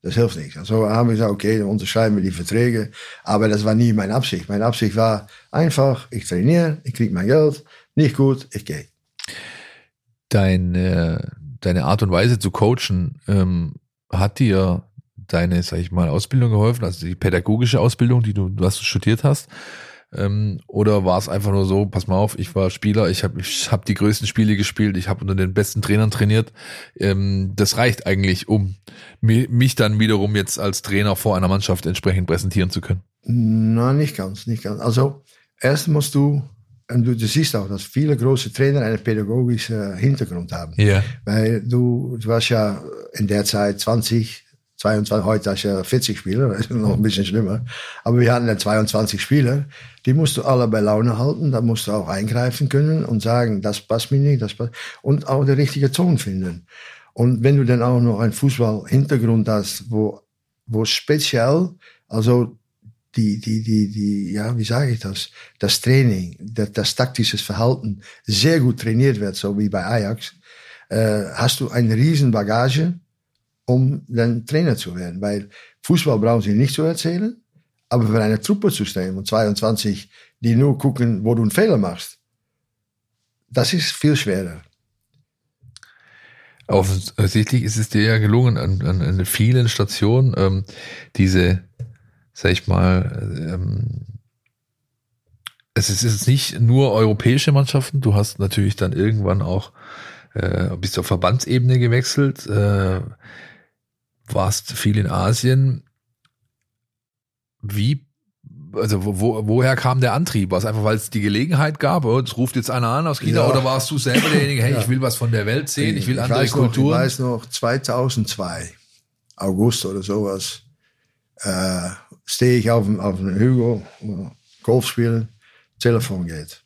Das hilft nichts. Also haben wir gesagt, okay, dann unterschreiben wir die Verträge. Aber das war nie meine Absicht. Meine Absicht war einfach, ich trainiere, ich kriege mein Geld, nicht gut, ich gehe. Dein, äh, deine Art und Weise zu coachen, ähm, hat dir deine, sag ich mal, Ausbildung geholfen, also die pädagogische Ausbildung, die du, was du studiert hast? Ähm, oder war es einfach nur so, pass mal auf, ich war Spieler, ich habe ich hab die größten Spiele gespielt, ich habe unter den besten Trainern trainiert. Ähm, das reicht eigentlich, um mi- mich dann wiederum jetzt als Trainer vor einer Mannschaft entsprechend präsentieren zu können. Nein, nicht ganz, nicht ganz. Also erst musst du und du, du siehst auch, dass viele große Trainer einen pädagogischen Hintergrund haben. Ja. Weil du, du warst ja in der Zeit 20, 22, heute hast du ja 40 Spieler, das ist noch ein bisschen schlimmer. Aber wir hatten ja 22 Spieler, die musst du alle bei Laune halten, da musst du auch eingreifen können und sagen, das passt mir nicht, das passt, und auch den richtigen Ton finden. Und wenn du dann auch noch einen Fußball-Hintergrund hast, wo, wo speziell, also die, die, die, die, ja, wie sage ich das? Das Training, das, das taktisches Verhalten sehr gut trainiert wird, so wie bei Ajax, äh, hast du eine riesen Bagage, um dann Trainer zu werden. Weil Fußball brauchen sie nicht zu erzählen, aber für eine Truppe zu stehen und 22, die nur gucken, wo du einen Fehler machst, das ist viel schwerer. Offensichtlich ist es dir ja gelungen, an, an, an vielen Stationen ähm, diese sag ich mal, ähm, es ist jetzt nicht nur europäische Mannschaften, du hast natürlich dann irgendwann auch, äh, bist auf Verbandsebene gewechselt, äh, warst viel in Asien. Wie, also wo, woher kam der Antrieb? War es einfach, weil es die Gelegenheit gab, oh, es ruft jetzt einer an aus China ja. oder warst du selber derjenige, hey, ja. ich will was von der Welt sehen, ich will ich andere Kulturen? Noch, ich weiß noch, 2002, August oder sowas, äh, auf, auf dem Hügel, Golf spielen, Telefon geht.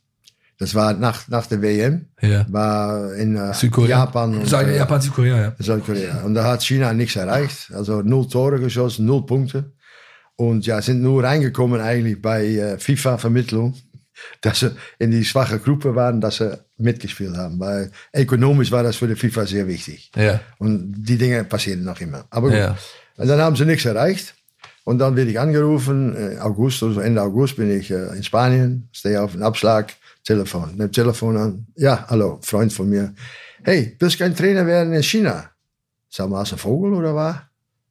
Das war nach, nach der WM, ja. war in äh, Japan. Und, äh, Japan, Südkorea, ja. Südkorea. Und da hat China nichts erreicht. Also null Tore geschossen, null Punkte. Und ja, sind nur reingekommen eigentlich bei äh, FIFA-Vermittlung, dass sie in die schwache Gruppe waren, dass sie mitgespielt haben. Weil ökonomisch war das für die FIFA sehr wichtig. Ja. Und die Dinge passieren noch immer. Aber gut. Ja. Und dann haben sie nichts erreicht. Und dann werde ich angerufen, äh, August, also Ende August bin ich äh, in Spanien, stehe auf den Abschlag, Telefon, nehme Telefon an. Ja, hallo, Freund von mir. Hey, willst du kein Trainer werden in China? Sag mal, hast du Vogel oder was?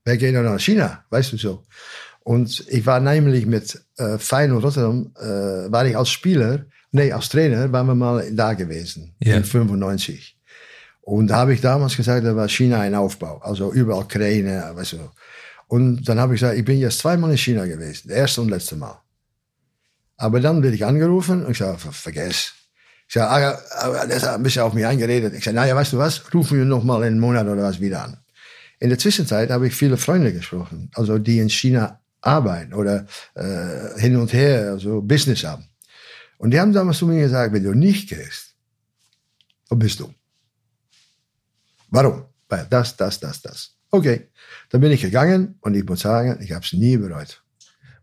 Wer geht denn nach China? Weißt du so? Und ich war nämlich mit äh, Feyenoord Rotterdam, äh, war ich als Spieler, nee, als Trainer, waren wir mal da gewesen, Ja. in 95. Und da habe ich damals gesagt, da war China ein Aufbau. Also überall Kräne, weißt du. Und dann habe ich gesagt, ich bin jetzt zweimal in China gewesen, das erste und letzte Mal. Aber dann werde ich angerufen und ich sage, ver- vergiss. Ich sage, ah, aber das hat ein bisschen auf mich eingeredet. Ich sage, naja, weißt du was, rufen wir noch mal in einem Monat oder was wieder an. In der Zwischenzeit habe ich viele Freunde gesprochen, also die in China arbeiten oder äh, hin und her, also Business haben. Und die haben damals zu mir gesagt, wenn du nicht gehst, wo bist du? Warum? Weil das, das, das, das. Okay, dann bin ich gegangen und ich muss sagen, ich habe es nie bereut.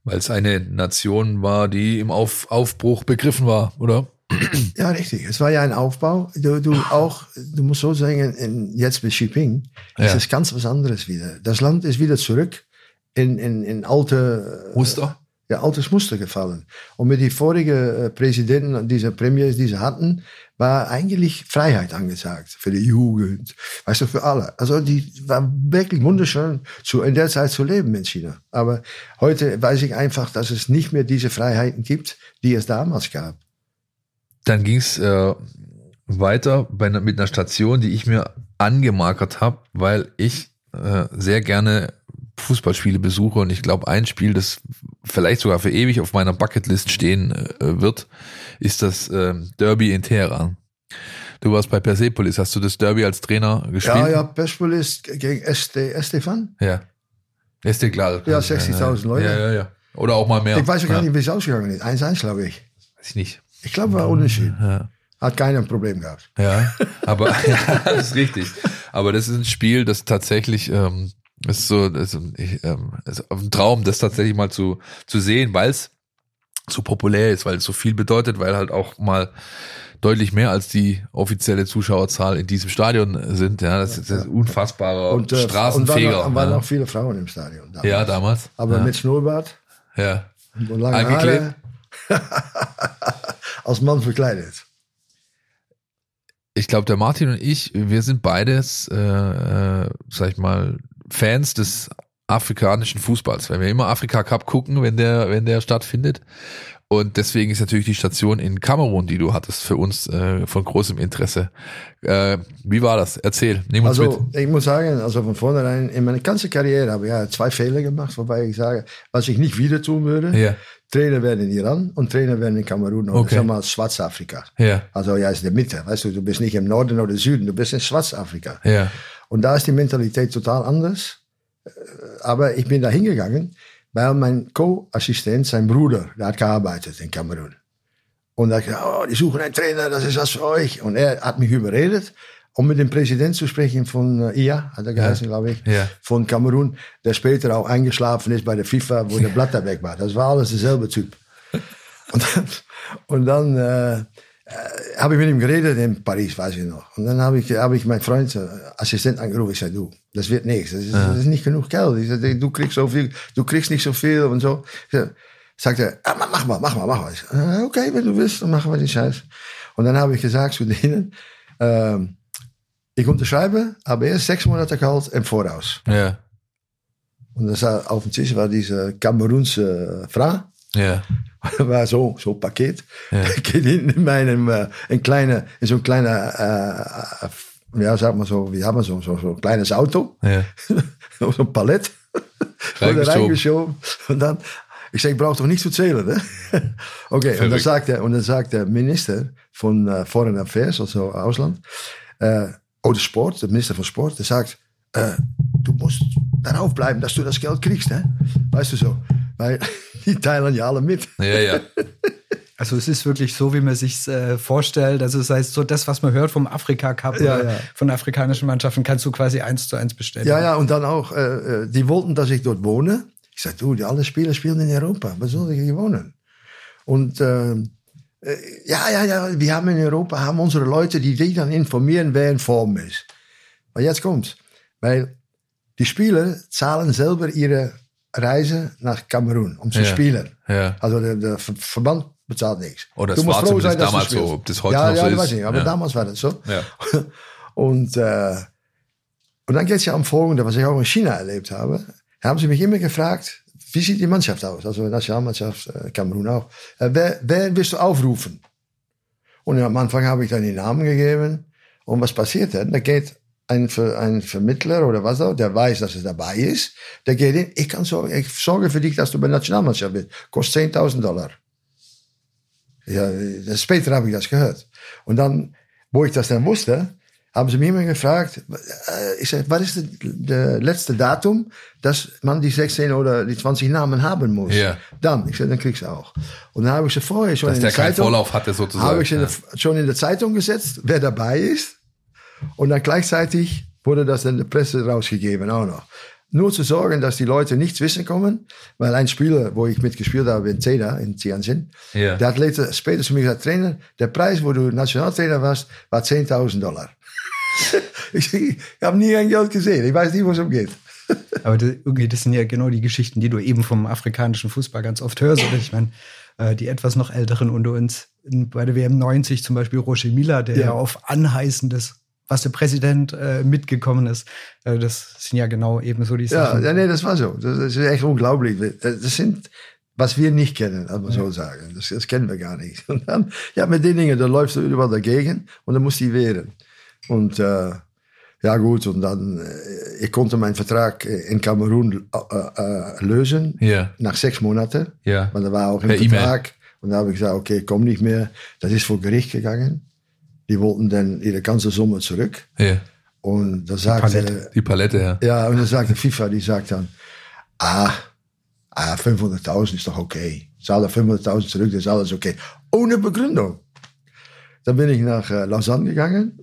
Weil es eine Nation war, die im Auf, Aufbruch begriffen war, oder? Ja, richtig. Es war ja ein Aufbau. Du, du auch, du musst so sagen, in, jetzt mit Xi Jinping Ja. ist es ganz was anderes wieder. Das Land ist wieder zurück in, in, in alte Muster? Ja, altes Muster gefallen. Und mit die vorigen Präsidenten, diese Premiers, die sie hatten, war eigentlich Freiheit angesagt für die Jugend, weißt du, für alle. Also die war wirklich wunderschön, zu, in der Zeit zu leben in China. Aber heute weiß ich einfach, dass es nicht mehr diese Freiheiten gibt, die es damals gab. Dann ging es äh, weiter bei, mit einer Station, die ich mir angemarkert habe, weil ich äh, sehr gerne Fußballspiele besuche und ich glaube, ein Spiel, das vielleicht sogar für ewig auf meiner Bucketlist stehen äh, wird, ist das äh, Derby in Teheran. Du warst bei Persepolis, hast du das Derby als Trainer gespielt? Ja, ja, Persepolis gegen SD, Estefan. Ja. Klar. Ja, 60.000 Leute. Ja, ja, ja. Oder auch mal mehr. Ich weiß ja gar ja. nicht, wie es ausgegangen ist. 1-1, glaube ich. Weiß ich nicht. Ich glaube, war unentschieden. Ja. Hat keiner ein Problem gehabt. Ja, aber ja, das ist richtig. Aber das ist ein Spiel, das tatsächlich ähm, ist so, das ist, ich, ähm, ist ein Traum, das tatsächlich mal zu zu sehen, weil es so populär ist, weil es so viel bedeutet, weil halt auch mal deutlich mehr als die offizielle Zuschauerzahl in diesem Stadion sind. Ja, das ist ein unfassbarer Und, äh, Straßenfeger. und waren, waren ja. auch viele Frauen im Stadion. damals. ja, damals. Aber ja. mit Schnurrbart ja. und lange? Haare. Als Mann verkleidet. ich glaube, der Martin und ich, wir sind beides, äh, äh, sag ich mal, Fans des afrikanischen Fußballs, weil wir immer Afrika Cup gucken, wenn der, wenn der stattfindet. Und deswegen ist natürlich die Station in Kamerun, die du hattest, für uns äh, von großem Interesse. Äh, wie war das? Erzähl, nimm uns also, mit. ich muss sagen, also von vornherein, in meiner ganzen Karriere habe ich ja zwei Fehler gemacht, wobei ich sage, was ich nicht wieder tun würde. Ja. Trainer werden in Iran und Trainer werden in Kamerun oder Okay. sag mal Schwarzafrika. Ja, Also ja, ist in der Mitte, weißt du, du bist nicht im Norden oder Süden, du bist in Schwarzafrika. ja, Und da ist die Mentalität total anders. Aber ich bin da hingegangen, weil mein Co-Assistent, sein Bruder, der hat gearbeitet in Kamerun. Und hat gesagt, oh, die suchen einen Trainer, das ist was für euch. Und er hat mich überredet, um mit dem Präsident zu sprechen von äh, IA, hat er geheißen, glaube ich, Ja. von Kamerun, der später auch eingeschlafen ist bei der FIFA, wo der Blatter weg war. Das war alles derselbe Typ. Und dann, und dann äh, äh, habe ich mit ihm geredet in Paris, weiß ich noch. Und dann habe ich, habe ich meinen Freund, äh, Assistent angerufen. Ich sagte, du, das wird nichts. Das ist, das ist nicht genug Geld. Ich sagte, du kriegst so viel, du kriegst nicht so viel und so. Ich sagte, sagte er, ah, mach mal, mach mal, mach mal. Ich sagte, "Ah, okay, wenn du willst, dann machen wir den Scheiß. Und dann habe ich gesagt zu denen, ähm, ich unterschreibe, aber erst sechs Monate Gehalt im Voraus. ja, Und das war, auf dem Tisch war diese Kamerunse Frau. ja, war so, so ein Paket. Ja. Geht in, in meinem, äh, ein kleiner, in so ein kleiner, äh, äh, ja, sag mal so, wie haben wir so, so, so ein kleines Auto. ja. so ein Palett. Wurde Reingeschoben. reingeschoben. Und dann, ich sag, ich brauche doch nicht zu zählen, ne? Okay, und dann Verrückt. sagt der, und dann sagt der Minister von äh, Foreign Affairs, also Ausland, äh, oder Sport, der Minister von Sport, der sagt, äh, du musst darauf bleiben, dass du das Geld kriegst, ne? Weißt du so? Weil die teilen ja alle mit. Ja, ja. Also es ist wirklich so, wie man sich äh, vorstellt. Also das heißt, so das, was man hört vom Afrika Cup Ja, oder ja. von afrikanischen Mannschaften, kannst du quasi eins zu eins bestellen. Ja, ja, und dann auch, äh, äh, die wollten, dass ich dort wohne. Ich sagte, du, die alle Spieler spielen in Europa. Was soll ich hier wohnen? Und äh, äh, ja, ja, ja, wir haben in Europa haben unsere Leute, die dich dann informieren, wer in Form ist. Aber jetzt kommt's. Weil die Spieler zahlen selber ihre Reise nach Kamerun, um zu Ja. spielen. Ja. Also der, der Ver- Verband bezahlt nichts. Oder Du es musst froh sein, dass du damals so. spielst. Ob das heute ja, noch ja, so ist. weiß ich, aber ja. damals war das so. Ja. Und, äh, und dann geht's ja am Folgenden, was ich auch in China erlebt habe. Da haben sie mich immer gefragt, wie sieht die Mannschaft aus? Also Nationalmannschaft, äh, Kamerun auch. Äh, wer, wer willst du aufrufen? Und am Anfang habe ich dann die Namen gegeben. Und was passiert dann? Da geht ein, Ver, ein Vermittler oder was auch, der weiß, dass es dabei ist. Der geht in, ich kann sorgen, ich sorge für dich, dass du bei der Nationalmannschaft bist. Kostet 10.000 Dollar. Ja, das, später habe ich das gehört. Und dann, wo ich das dann wusste, haben sie mich immer gefragt, äh, ich sag, was ist das letzte Datum, dass man die 16 oder die 20 Namen haben muss? Ja. Dann, ich sag, dann kriegst du auch. Und dann habe ich sie vorher schon Dass in der der Zeitung, Vorlauf hatte sozusagen. habe ich ja. schon in der Zeitung gesetzt, wer dabei ist. Und dann gleichzeitig wurde das in der Presse rausgegeben auch noch. Nur zu sorgen, dass die Leute nichts wissen kommen, weil ein Spieler, wo ich mitgespielt habe in Zeda, in Tianjin, Ja. der hat later, später zu mir gesagt, Trainer, der Preis, wo du Nationaltrainer warst, war 10.000 Dollar. ich ich habe nie ein Geld gesehen, ich weiß nicht, wo es umgeht. Aber das, irgendwie, das sind ja genau die Geschichten, die du eben vom afrikanischen Fußball ganz oft hörst. Oder ich meine, äh, die etwas noch älteren unter uns, bei der WM 90 zum Beispiel Roger Mila, der ja, Ja. auf Anheißen des, was der Präsident äh, mitgekommen ist. Äh, das sind ja genau eben so die Ja, Sachen. ja, nee, das war so. Das ist echt unglaublich. Das sind, was wir nicht kennen, als man so sagen. Das, das kennen wir gar nicht. Und dann, ja, mit den Dingen, da läufst du überall dagegen und dann musst du die wehren. Und äh, ja, gut, und dann, äh, ich konnte meinen Vertrag äh, in Kamerun äh, äh, lösen, Ja. nach sechs Monaten. Ja. Want er war auch E-Mail. Vertrag. Und da habe ich gesagt, okay, ich komm nicht mehr. Das ist vor Gericht gegangen. Die wollten dann ihre ganze Summe zurück. Ja. Und da sagte, Palette. Die Palette, ja. ja, und dann sagt die FIFA, die sagt dann, ah, ah 500.000 ist doch okay. Zahl er 500.000 zurück, das ist alles okay. Ohne Begründung. Dann bin ich nach äh, Lausanne gegangen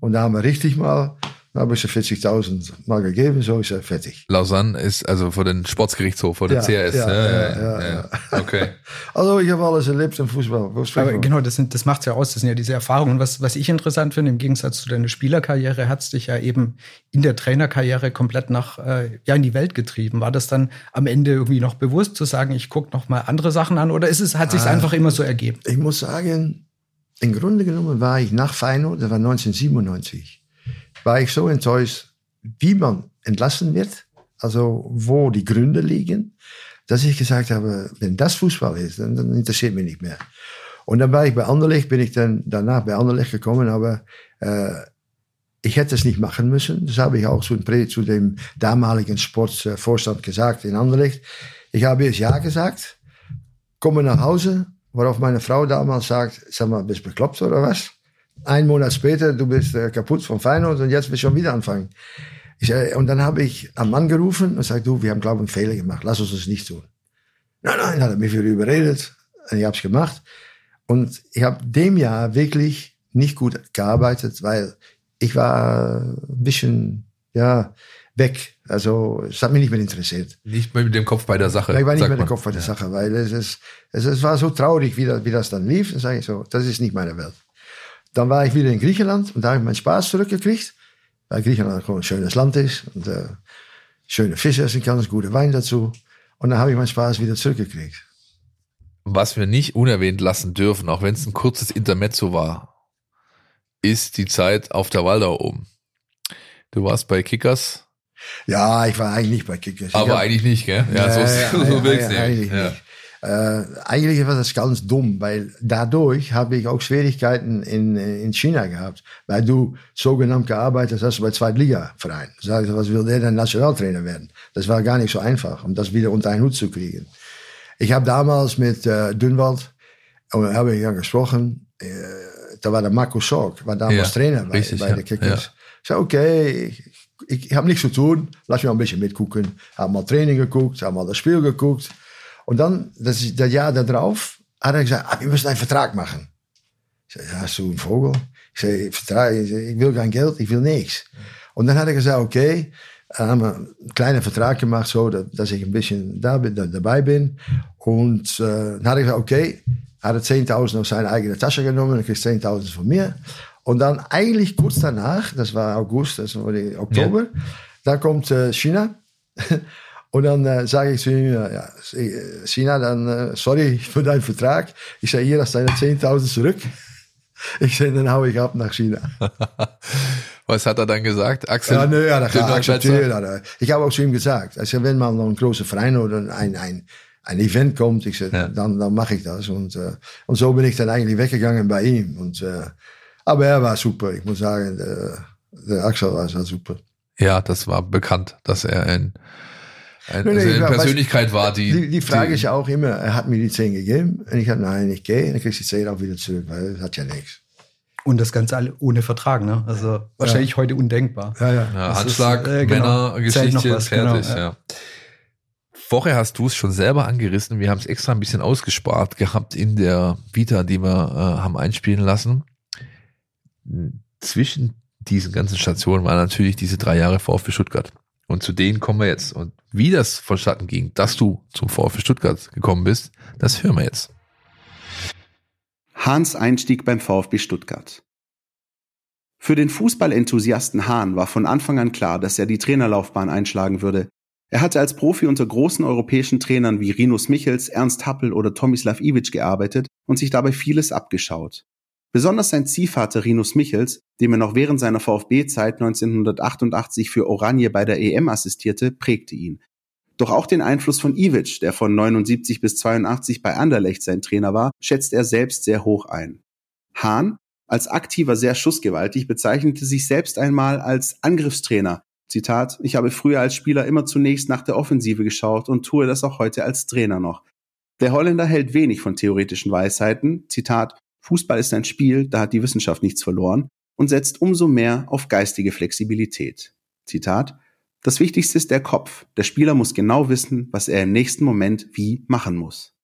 und da haben wir richtig mal, habe ich sie 40.000 mal gegeben, so ist er fertig. Lausanne ist also vor den Sportsgerichtshof, vor der Ja, CRS. ja, ja, ja, ja, Okay. Also ich habe alles erlebt im Fußball. Spricht Aber genau, das, sind, das macht's ja aus. Das sind ja diese Erfahrungen. Was, was ich interessant finde, im Gegensatz zu deiner Spielerkarriere, hat's dich ja eben in der Trainerkarriere komplett nach, äh, ja, in die Welt getrieben. War das dann am Ende irgendwie noch bewusst zu sagen, ich gucke noch mal andere Sachen an? Oder ist es, hat sich's Ah. einfach immer so ergeben? Ich muss sagen, im Grunde genommen war ich nach Feyenoord, das war 1997, war ich so enttäuscht, wie man entlassen wird, also wo die Gründe liegen, dass ich gesagt habe, wenn das Fußball ist, dann, dann interessiert mich nicht mehr. Und dann war ich bei Anderlecht, bin ich dann danach bei Anderlecht gekommen, aber äh, ich hätte es nicht machen müssen. Das habe ich auch zu, zu dem damaligen Sportvorstand gesagt in Anderlecht. Ich habe jetzt Ja gesagt, komme nach Hause, worauf meine Frau damals sagt, sag mal, bist bekloppt oder was? Ein Monat später, du bist äh, kaputt von Feyenoord und jetzt willst du schon wieder anfangen. Ich, äh, und dann habe ich einen Mann gerufen und sagt, du, wir haben, glaube ich, einen Fehler gemacht, lass uns das nicht tun. Nein, nein, hat er mich wieder überredet und ich habe es gemacht. Und ich habe dem Jahr wirklich nicht gut gearbeitet, weil ich war ein bisschen, ja, weg. Also es hat mich nicht mehr interessiert. Nicht mehr mit dem Kopf bei der Sache. Ich war nicht mehr mit dem Kopf bei der ja. Sache, weil es, ist, es, es war so traurig, wie das, wie das dann lief. Dann sage ich so, das ist nicht meine Welt. Dann war ich wieder in Griechenland und da habe ich meinen Spaß zurückgekriegt, weil Griechenland gewoon ein schönes Land ist und äh, schöne Fische essen kann, gute Wein dazu. Und dann habe ich meinen Spaß wieder zurückgekriegt. Was wir nicht unerwähnt lassen dürfen, auch wenn es ein kurzes Intermezzo war, ist die Zeit auf der Waldau oben. Du warst bei Kickers. Ja, ich war eigentlich nicht bei Kickers. Aber hab, eigentlich nicht, gell? Ja, so, ja, so ja, willst eigentlich ja. nicht. Äh, eigentlich war das ganz dumm, weil dadurch habe ich auch Schwierigkeiten in, in China gehabt, weil du sogenannt gearbeitet hast bei Zweitliga-Vereinen. Sagst, was will der denn Nationaltrainer werden? Das war gar nicht so einfach, um das wieder unter einen Hut zu kriegen. Ich habe damals mit äh, Dünwald, und habe ich ja gesprochen, äh, da war der Marco Sorg, war damals ja, Trainer bei, richtig, bei ja, den Kickers. Ja. Ich zei, okay, ich, ich, habe nichts zu tun, lass mich mal ein bisschen mitgucken. Habe mal Training geguckt, habe mal das Spiel geguckt. Und dann, das, das Jahr darauf, hat er gesagt, ah, wir müssen einen Vertrag machen. Ich zei, ja, hast du einen Vogel? Ich zei, Vertrag, ich will kein Geld, ich will nichts. Und dann hat er gesagt, okay, dann haben wir einen kleinen Vertrag gemacht, so, dass ich ein bisschen da bin, dabei bin. Und äh, dann hat er gesagt, okay, hat er 10.000 aus seiner eigenen Tasche genommen, dann kriegst 10.000 von mir. Und dann eigentlich kurz danach, das war August, das war Oktober, ja. da kommt äh, China. Und dann äh, sage ich zu ihm, ja, China, dann, äh, sorry für deinen Vertrag. Ich sage, hier hast deine 10.000 zurück. Ich sage, dann hau ich ab nach China. Was hat er dann gesagt? Axel? Ja, nee, ja, das akzeptiert. Ich habe auch zu ihm gesagt, also wenn mal noch ein großer Verein oder ein, ein, ein Event kommt, ich sag, ja. dann, dann mache ich das. Und, äh, und so bin ich dann eigentlich weggegangen bei ihm. Und, äh, aber er war super. Ich muss sagen, der, der Axel war super. Ja, das war bekannt, dass er ein, ein, also eine Persönlichkeit weiß, war, die, die. Die Frage die, ist ja auch immer, er hat mir die 10 gegeben und ich habe, nein, ich gehe, dann kriegst du die 10 auch wieder zurück, weil das hat ja nichts. Und das Ganze alle ohne Vertrag, ne? Also wahrscheinlich ja. heute undenkbar. Ja, ja. ja Handschlag, ist, äh, genau, Männergeschichte, was, fertig, genau, ja. ja. Vorher hast du es schon selber angerissen. Wir haben es extra ein bisschen ausgespart gehabt in der Vita, die wir äh, haben einspielen lassen. Zwischen diesen ganzen Stationen waren natürlich diese drei Jahre VfB Stuttgart. Und zu denen kommen wir jetzt. Und wie das vonstatten ging, dass du zum VfB Stuttgart gekommen bist, das hören wir jetzt. Hahns Einstieg beim VfB Stuttgart. Für den Fußballenthusiasten Hahn war von Anfang an klar, dass er die Trainerlaufbahn einschlagen würde, er hatte als Profi unter großen europäischen Trainern wie Rinus Michels, Ernst Happel oder Tomislav Ivic gearbeitet und sich dabei vieles abgeschaut. Besonders sein Ziehvater Rinus Michels, dem er noch während seiner VfB-Zeit 1988 für Oranje bei der EM assistierte, prägte ihn. Doch auch den Einfluss von Ivic, der von 79 bis 82 bei Anderlecht sein Trainer war, schätzt er selbst sehr hoch ein. Hahn, als aktiver sehr schussgewaltig, bezeichnete sich selbst einmal als Angriffstrainer, Zitat, ich habe früher als Spieler immer zunächst nach der Offensive geschaut und tue das auch heute als Trainer noch. Der Holländer hält wenig von theoretischen Weisheiten. Zitat, Fußball ist ein Spiel, da hat die Wissenschaft nichts verloren und setzt umso mehr auf geistige Flexibilität. Zitat, das Wichtigste ist der Kopf. Der Spieler muss genau wissen, was er im nächsten Moment wie machen muss.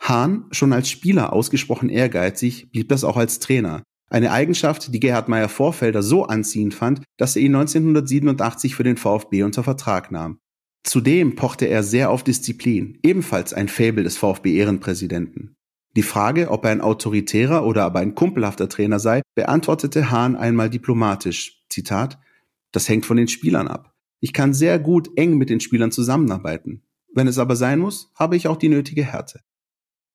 Hahn, schon als Spieler ausgesprochen ehrgeizig, blieb das auch als Trainer. Eine Eigenschaft, die Gerhard Meyer Vorfelder so anziehend fand, dass er ihn 1987 für den VfB unter Vertrag nahm. Zudem pochte er sehr auf Disziplin, ebenfalls ein Faible des VfB-Ehrenpräsidenten. Die Frage, ob er ein autoritärer oder aber ein kumpelhafter Trainer sei, beantwortete Hahn einmal diplomatisch. Zitat, das hängt von den Spielern ab. Ich kann sehr gut eng mit den Spielern zusammenarbeiten. Wenn es aber sein muss, habe ich auch die nötige Härte.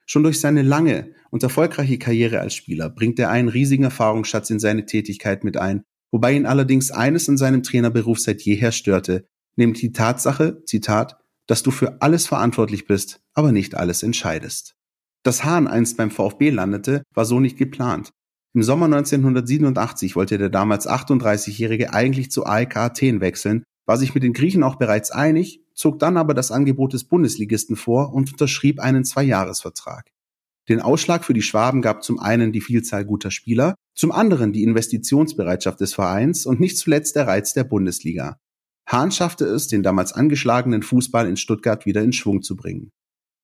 Schon durch seine lange und erfolgreiche Karriere als Spieler bringt er einen riesigen Erfahrungsschatz in seine Tätigkeit mit ein, wobei ihn allerdings eines in seinem Trainerberuf seit jeher störte, nämlich die Tatsache, Zitat, dass du für alles verantwortlich bist, aber nicht alles entscheidest. Dass Hahn einst beim VfB landete, war so nicht geplant. Im Sommer 1987 wollte der damals 38-Jährige eigentlich zu AEK Athen wechseln, war sich mit den Griechen auch bereits einig, zog dann aber das Angebot des Bundesligisten vor und unterschrieb einen Zweijahresvertrag. Den Ausschlag für die Schwaben gab zum einen die Vielzahl guter Spieler, zum anderen die Investitionsbereitschaft des Vereins und nicht zuletzt der Reiz der Bundesliga. Hahn schaffte es, den damals angeschlagenen Fußball in Stuttgart wieder in Schwung zu bringen.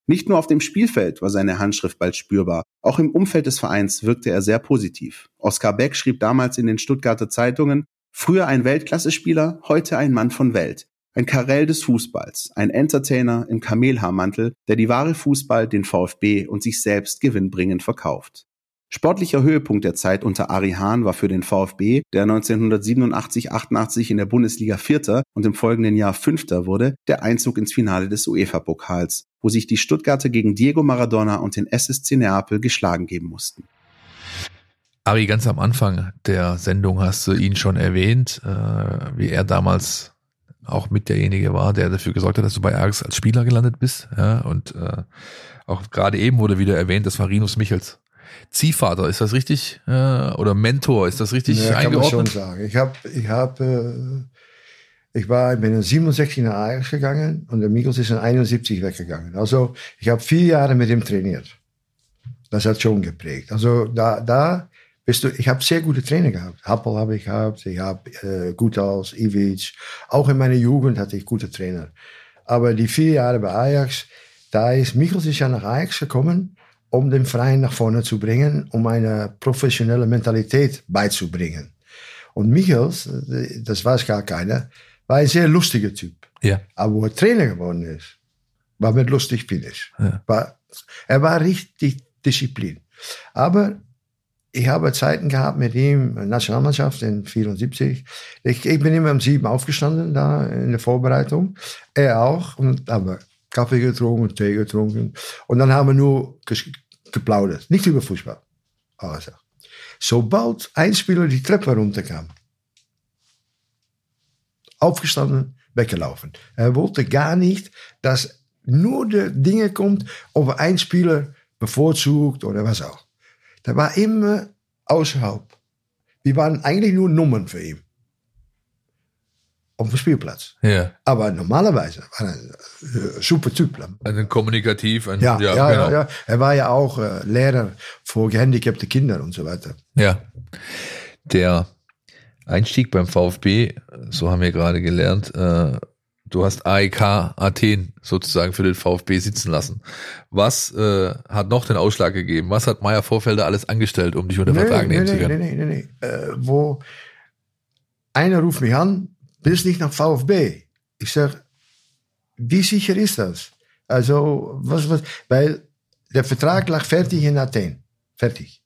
Nicht nur auf dem Spielfeld war seine Handschrift bald spürbar, auch im Umfeld des Vereins wirkte er sehr positiv. Oskar Beck schrieb damals in den Stuttgarter Zeitungen, früher ein Weltklasse-Spieler, heute ein Mann von Welt. Ein Karell des Fußballs, ein Entertainer im Kamelhaarmantel, der die wahre Fußball, den VfB und sich selbst gewinnbringend verkauft. Sportlicher Höhepunkt der Zeit unter Ari Hahn war für den VfB, der 1987-88 in der Bundesliga Vierter und im folgenden Jahr Fünfter wurde, der Einzug ins Finale des UEFA-Pokals, wo sich die Stuttgarter gegen Diego Maradona und den SSC Neapel geschlagen geben mussten. Ari, ganz am Anfang der Sendung hast du ihn schon erwähnt, äh, wie er damals auch mit derjenige war, der dafür gesorgt hat, dass du bei Ajax als Spieler gelandet bist. Ja, und äh, auch gerade eben wurde wieder erwähnt, das war Rinus Michels. Ziehvater, ist das richtig? Äh, oder Mentor, ist das richtig ja, eingeordnet? Kann man schon sagen. Ich habe, ich habe, äh, ich war, bin in 67 nach Ajax gegangen und der Michels ist in 71 weggegangen. Also ich habe vier Jahre mit ihm trainiert. Das hat schon geprägt. Also da, da bist du, ich habe sehr gute Trainer gehabt. Happel habe ich gehabt, ich habe äh, Gutals, Ivic. Auch in meiner Jugend hatte ich gute Trainer. Aber die vier Jahre bei Ajax, da ist Michels ist ja nach Ajax gekommen um den Verein nach vorne zu bringen, um eine professionelle Mentalität beizubringen. Und Michels, das weiß gar keiner, war ein sehr lustiger Typ. Ja. Aber wo er Trainer geworden ist, war mit lustig Finish. Ja. War, er war richtig Disziplin. Aber ich habe Zeiten gehabt mit ihm, Nationalmannschaft in 74. Ich, ich bin immer um sieben aufgestanden da in der Vorbereitung. Er auch. Und aber Kaffee getrunken, Tee getrunken. Und dann haben wir nur geplaudert. Nicht über Fußball. Also. Sobald ein Spieler die Treppe runterkam, aufgestanden, weggelaufen. Er wollte gar nicht, dass nur die Dinge kommt, ob ein Spieler bevorzugt oder was auch. Der war immer außerhalb. Wir waren eigentlich nur Nummern für ihn op dem Spielplatz. Ja. Aber normalerweise war er ein äh, super Typ. Ein kommunikativ. Ein, ja, ja, ja, genau. ja, Er war ja auch äh, Lehrer für gehandicapte Kinder und so weiter. Ja. Der Einstieg beim VfB, so haben wir gerade gelernt, äh, du hast AEK Athen sozusagen für den VfB sitzen lassen. Was äh, hat noch den Ausschlag gegeben? Was hat Meier Vorfelder alles angestellt, um dich unter nee, Vertrag nee, nehmen nee, zu können? Nee, nee, nee, nee. Äh, wo einer ruft mich an, willst nicht nach VfB? Ich sag, wie sicher ist das? Also, was, was, weil der Vertrag lag fertig in Athen. Fertig.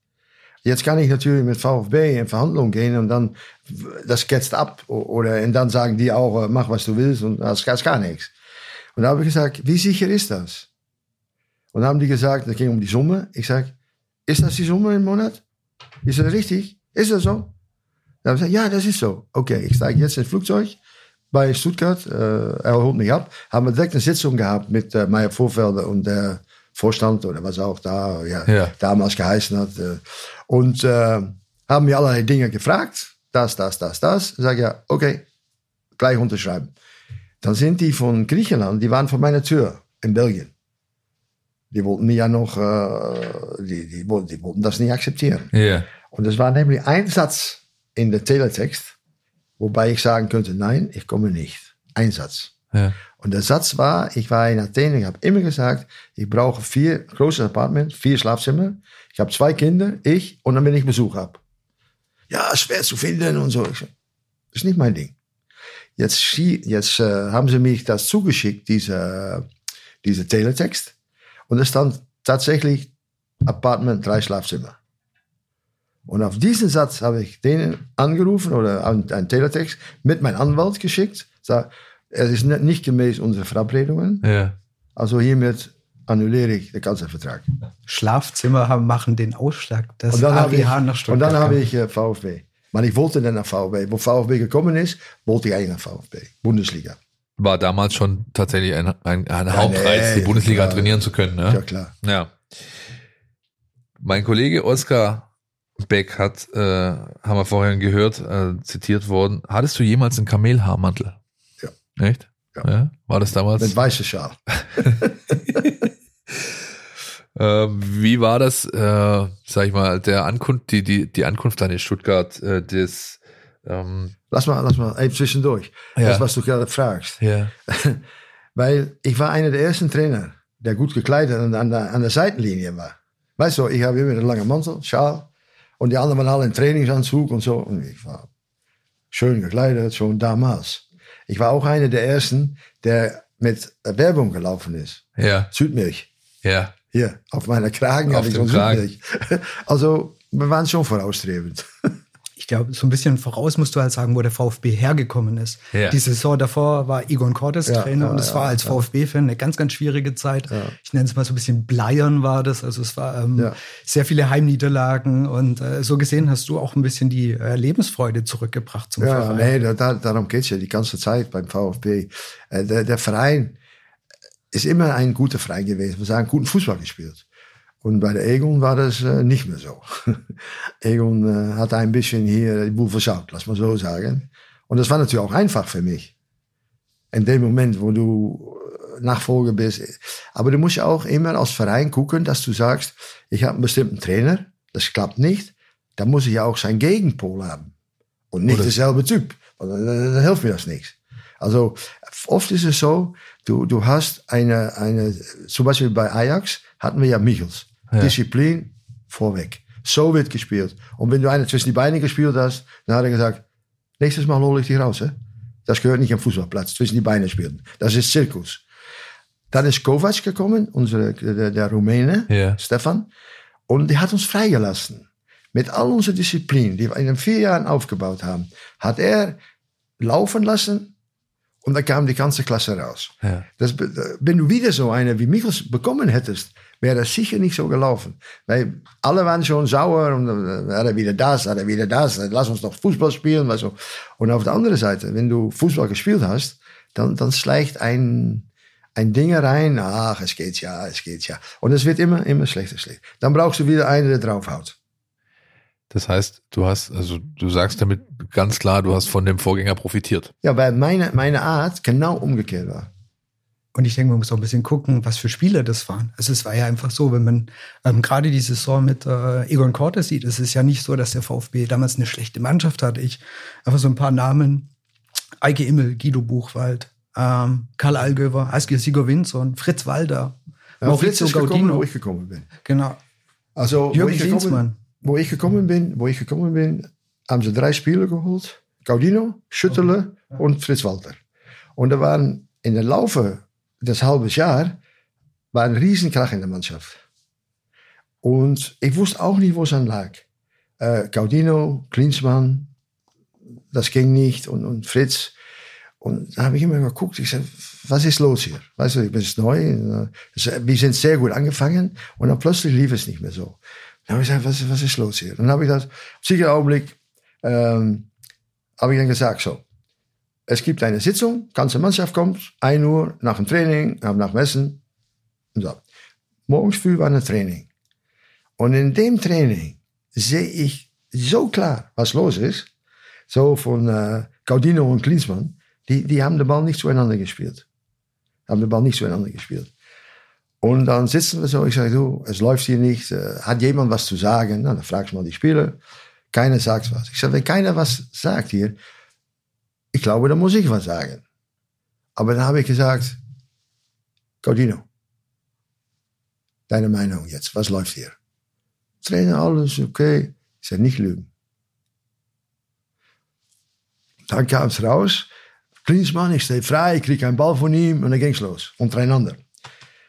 Jetzt kann ich natürlich mit VfB in Verhandlungen gehen und dann, das ketzt ab. Oder, und dann sagen die auch, mach was du willst und das ist gar nichts. Und da habe ich gesagt, wie sicher ist das? Und dann haben die gesagt, das ging um die Summe. Ich sag, ist das die Summe im Monat? Ist das richtig? Ist das so? Dann haben gesagt, ja, das ist so. Okay, ich steige jetzt ins Flugzeug bei Stuttgart. Äh, er holt mich ab. Haben wir direkt eine Sitzung gehabt mit äh, Meier Vorfelder und der Vorstand oder was auch da ja, ja. damals geheißen hat. Äh, und äh, haben mir allerlei Dinge gefragt. Das, das, das, das. Sag ja, okay, gleich unterschreiben. Dann sind die von Griechenland, die waren vor meiner Tür in Belgien. Die wollten mir ja noch, äh, die, die, wollten, die wollten das nicht akzeptieren. Ja. Und es war nämlich ein Satz in der Teletext, wobei ich sagen könnte, nein, ich komme nicht. Ein Satz. Ja. Und der Satz war, ich war in Athen, ich habe immer gesagt, ich brauche vier große Apartments, vier Schlafzimmer. Ich habe zwei Kinder, ich und dann bin ich Besuch ab. Ja, schwer zu finden und so. das ist nicht mein Ding. Jetzt, jetzt äh, haben sie mich das zugeschickt, diese, diese Teletext. Und es stand tatsächlich Apartment, drei Schlafzimmer. Und auf diesen Satz habe ich denen angerufen oder einen Teletext mit meinem Anwalt geschickt. Sag, es ist nicht gemäß unserer Verabredungen. Ja. Also hiermit annulliere ich den ganzen Vertrag. Schlafzimmer haben, machen den Ausschlag. Das und dann habe ich, und dann habe ich äh, VfB. Man, ich wollte dann nach VfB. Wo VfB gekommen ist, wollte ich eigentlich nach VfB. Bundesliga. war damals schon tatsächlich ein, ein, ein ja, Hauptreiz, nee, die Bundesliga klar, trainieren zu können. Ne? Ja, klar. Ja. Mein Kollege Oskar Beck hat, äh, haben wir vorhin gehört, äh, zitiert worden. Hattest du jemals einen Kamelhaarmantel? Ja. Echt? Ja. ja. War das damals? Mit weißer Schal. äh, wie war das, äh, sag ich mal, der Ankunft, die, die, die Ankunft dann in Stuttgart, äh, des, ähm, Lass mal, lass mal eben zwischendurch. Ja. Das, was du gerade fragst. Ja. Weil ich war einer der ersten Trainer, der gut gekleidet an, an, der, an der Seitenlinie war. Weißt du, ich habe immer einen langen Mantel, Schal. Und die anderen waren alle in Trainingsanzug und so. Und ich war schön gekleidet, schon damals. Ich war auch einer der ersten, der mit Werbung gelaufen ist. Ja. Südmilch. Ja. Hier, auf meiner Kragen auf habe ich so Südmilch. Also, wir waren schon vorausstrebend. ich glaube, so ein bisschen voraus musst du halt sagen, wo der VfB hergekommen ist. Ja. Die Saison davor war Egon Cortes Ja, Trainer ja, und es ja, war als ja. VfB-Fan eine ganz, ganz schwierige Zeit. Ja. Ich nenne es mal so ein bisschen Bleiern war das. Also es war ähm, Ja. sehr viele Heimniederlagen und äh, so gesehen hast du auch ein bisschen die äh, Lebensfreude zurückgebracht zum Ja, Verein. nee, da, da, darum geht's ja die ganze Zeit beim VfB. Äh, der, der Verein ist immer ein guter Verein gewesen. Wir sagen, guten Fußball gespielt. Und bei der Egon war das äh, nicht mehr so. Egon äh, hat ein bisschen hier die Boel versaut, lass mal so sagen. Und das war natürlich auch einfach für mich. In dem Moment, wo du Nachfolger bist. Aber du musst auch immer als Verein gucken, dass du sagst, ich habe einen bestimmten Trainer, das klappt nicht. Dann muss ich ja auch sein Gegenpol haben. Und nicht Oder- derselbe Typ. Weil Dann, dann, dann hilft mir das nichts. Also oft ist es so, du, du hast eine, eine, zum Beispiel bei Ajax hatten wir ja Michels. Ja. Disziplin vorweg. So wird gespielt. Und wenn du einen zwischen die Beine gespielt hast, dann hat er gesagt, nächstes Mal hole ich dich raus. Hè? Das gehört nicht am Fußballplatz, zwischen die Beine spielen. Das ist Zirkus. Dann ist Kovac gekommen, unsere, der, der Rumäne, Ja. Stefan. Und der hat uns freigelassen. Mit all unserer Disziplin, die wir in den vier Jahren aufgebaut haben, hat er laufen lassen und dann kam die ganze Klasse raus. Ja. Das, wenn du wieder so eine wie Michels bekommen hättest, wäre das sicher nicht so gelaufen. Weil alle waren schon sauer und dann hat er wieder das, hat er wieder das, lass uns doch Fußball spielen. Du. Und auf der anderen Seite, wenn du Fußball gespielt hast, dann, dann schleicht ein, ein Ding rein, ach, es geht ja, es geht ja. Und es wird immer, immer schlechter, schlechter. Dann brauchst du wieder einen, der draufhaut. Das heißt, du hast, also du sagst damit ganz klar, du hast von dem Vorgänger profitiert. Ja, weil meine, meine Art genau umgekehrt war. Und ich denke, man muss auch ein bisschen gucken, was für Spieler das waren. Also es war ja einfach so, wenn man ähm, gerade die Saison mit äh, Egon Cortes sieht, es ist ja nicht so, dass der VfB damals eine schlechte Mannschaft hatte. Ich einfach so ein paar Namen. Eike Immel, Guido Buchwald, ähm, Karl Allgöwer, Askil Sigurvinsson, Fritz Walder, Ja, Fritz Maurizio ist gekommen, Gaudino. wo ich gekommen bin. Genau. Also, wo Jürgen ich, gekommen, wo ich gekommen bin, wo ich gekommen bin, haben sie drei Spieler geholt. Gaudino, Schüttele und Fritz Walter. Und da waren in der Laufe des halben Jahr war ein Riesenkrach in der Mannschaft. Und ich wusste auch nicht, wo es an lag. Äh, Gaudino, Klinsmann, das ging nicht und, und Fritz. Und da habe ich immer geguckt, ich sag, was ist los hier? Weißt du, ich bin jetzt neu. Wir sind sehr gut angefangen und dann plötzlich lief es nicht mehr so. Dann habe ich gesagt, was, was ist los hier? Dann habe ich das, sicher Augenblick, ähm, habe ich dann gesagt, so, es gibt eine Sitzung, ganze Mannschaft kommt, 1 Uhr nach dem Training, nach dem Essen. So. Morgens früh war ein Training. Und in dem Training sehe ich so klar, was los ist. So von äh, Gaudino und Klinsmann, die, die haben den Ball nicht zueinander gespielt. Haben den Ball nicht zueinander gespielt. Und dann sitzen wir so, ich sage, du, es läuft hier nicht, äh, hat jemand was zu sagen? Na, dann fragst du mal die Spieler. Keiner sagt was. Ich sage, wenn keiner was sagt hier, ich glaube, da muss ich was sagen. Aber dann habe ich gesagt, Gaudino, deine Meinung jetzt, was läuft hier? Trainer, alles okay. Ich sage, nicht lügen. Dann kam es raus, Klinsmann, ich stehe frei, ich kriege einen Ball von ihm und dann ging es los, untereinander.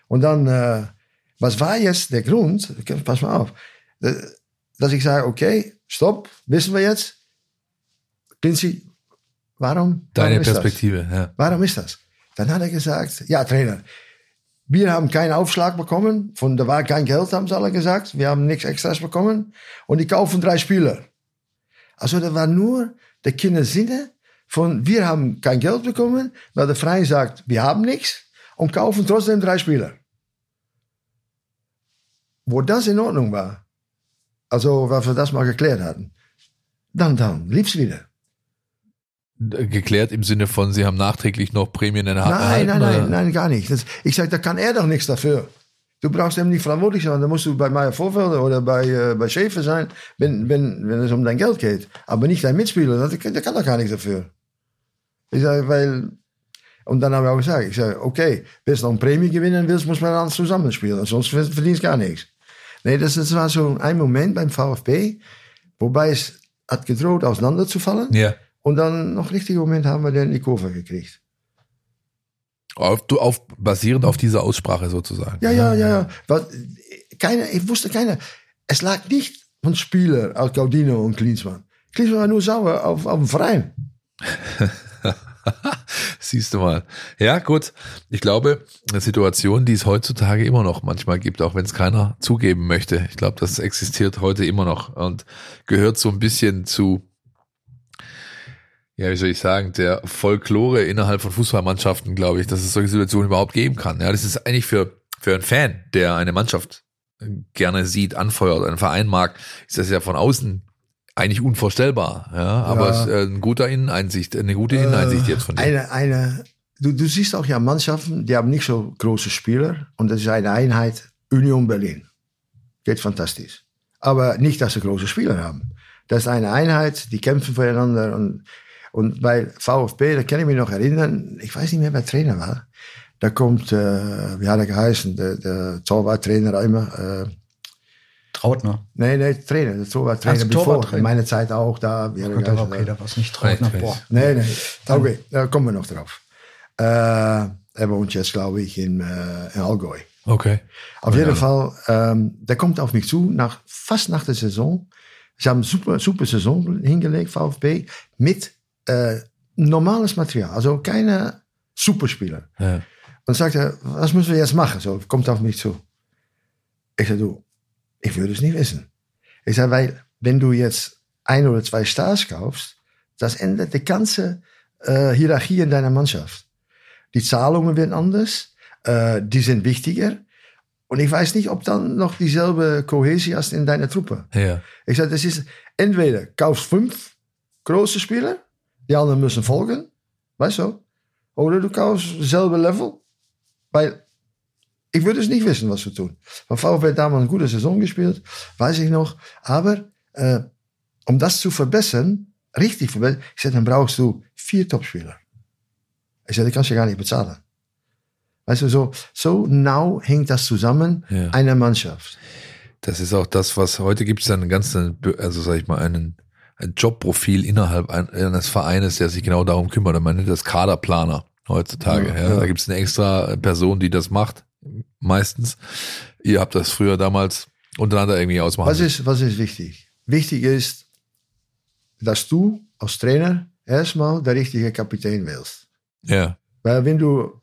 Und dann, äh, was war jetzt der Grund, pass mal auf, äh, dass ich sage, okay, stopp, wissen wir jetzt, Klinzi, warum? Deine warum ist das? Perspektive, ja. Warum ist das? Dann hat er gesagt, ja, Trainer, wir haben keinen Aufschlag bekommen, von da war kein Geld, haben sie alle gesagt. Wir haben nichts Extras bekommen und die kaufen drei Spieler. Also da war nur der Kindersinne von wir haben kein Geld bekommen, weil der Verein sagt, wir haben nichts und kaufen trotzdem drei Spieler. Wo das in Ordnung war, also was wir das mal geklärt hatten, dann, dann lief's wieder. Geklärt im Sinne von, Sie haben nachträglich noch Prämien in der Hand. Nein, nein, nein, nein, gar nicht. Das, ich sage, da kann er doch nichts dafür. Du brauchst eben nicht verantwortlich sein. Da musst du bei Meier Vorfelder oder bei, äh, bei Schäfer sein, wenn, wenn, wenn es um dein Geld geht. Aber nicht dein Mitspieler. Der, der kann doch gar nichts dafür. Ich sage, weil, und dann habe ich auch gesagt, ich sage, okay, willst du noch eine Prämie gewinnen willst, muss man dann zusammenspielen. Sonst verdienst du gar nichts. Nee, das, das war so ein Moment beim VfB, wobei es hat gedroht auseinanderzufallen. Ja. Und dann noch richtigen Moment haben wir die Kurve gekriegt. Auf, du, auf, basierend auf dieser Aussprache sozusagen. Ja, ja, ja. ja. Was, keine, ich wusste keiner. Es lag nicht von Spieler aus Gaudino und Klinsmann. Klinsmann war nur sauer auf, auf den Verein. Siehst du mal. Ja, gut. Ich glaube, eine Situation, die es heutzutage immer noch manchmal gibt, auch wenn es keiner zugeben möchte. Ich glaube, das existiert heute immer noch und gehört so ein bisschen zu, ja, wie soll ich sagen, der Folklore innerhalb von Fußballmannschaften, glaube ich, dass es solche Situationen überhaupt geben kann. Ja, das ist eigentlich für, für einen Fan, der eine Mannschaft gerne sieht, anfeuert, einen Verein mag, ist das ja von außen eigentlich unvorstellbar, ja, aber ja. es, äh, ein guter Inneneinsicht, eine gute Inneneinsicht jetzt von dir. Eine, eine, du, du siehst auch ja Mannschaften, die haben nicht so große Spieler und das ist eine Einheit Union Berlin. Geht fantastisch. Aber nicht, dass sie große Spieler haben. Das ist eine Einheit, die kämpfen füreinander und, und bei VfB, da kann ich mich noch erinnern, ich weiß nicht mehr, wer Trainer war. Da kommt, äh, wie hat er geheißen, der, der Torwarttrainer immer, äh, Trautner. Nee, nee, Trainer. Der Torwarttrainer also, bevor. Torwart Meine Zeit auch da. Oh Gott, aber okay, da war es nicht Trautner. Boah. Nee, nee. Okay, da kommen wir noch drauf. Äh, er wohnt jetzt, glaube ich, in, äh, in Allgäu. Okay. Auf jeden Fall, ähm, der kommt auf mich zu, nach, fast nach der Saison. Sie haben super, super Saison hingelegt, VfB, mit äh, normales Material. Also keine Superspieler. Ja. Und sagt er, was müssen wir jetzt machen? So, kommt auf mich zu. Ich sage, du, ich würde es nicht wissen. Ich sage, weil wenn du jetzt ein oder zwei Stars kaufst, das ändert die ganze äh, Hierarchie in deiner Mannschaft. Die Zahlungen werden anders, äh, die sind wichtiger. Und ich weiß nicht, ob dann noch dieselbe Kohäsie hast in deiner Truppe. Ja. Ich sage, das ist entweder kaufst fünf große Spieler, die anderen müssen folgen, weißt du? Oder du kaufst selbe Level, weil ich würde es nicht wissen, was zu tun. Von VfB hat damals eine gute Saison gespielt, weiß ich noch. Aber äh, um das zu verbessern, richtig verbessern, ich sage, dann brauchst du vier Topspieler. Ich sage, die kannst du gar nicht bezahlen. Weißt du, so, so genau hängt das zusammen, ja. eine Mannschaft. Das ist auch das, was heute gibt es einen ganzen, also sag ich mal, einen, ein Jobprofil innerhalb eines Vereines, der sich genau darum kümmert. Man nennt das Kaderplaner heutzutage. Ja, ja. Da gibt es eine extra Person, die das macht meistens. Ihr habt das früher damals untereinander irgendwie ausmachen. Was ist, was ist wichtig? Wichtig ist, dass du als Trainer erstmal der richtige Kapitän willst. Ja. Weil wenn du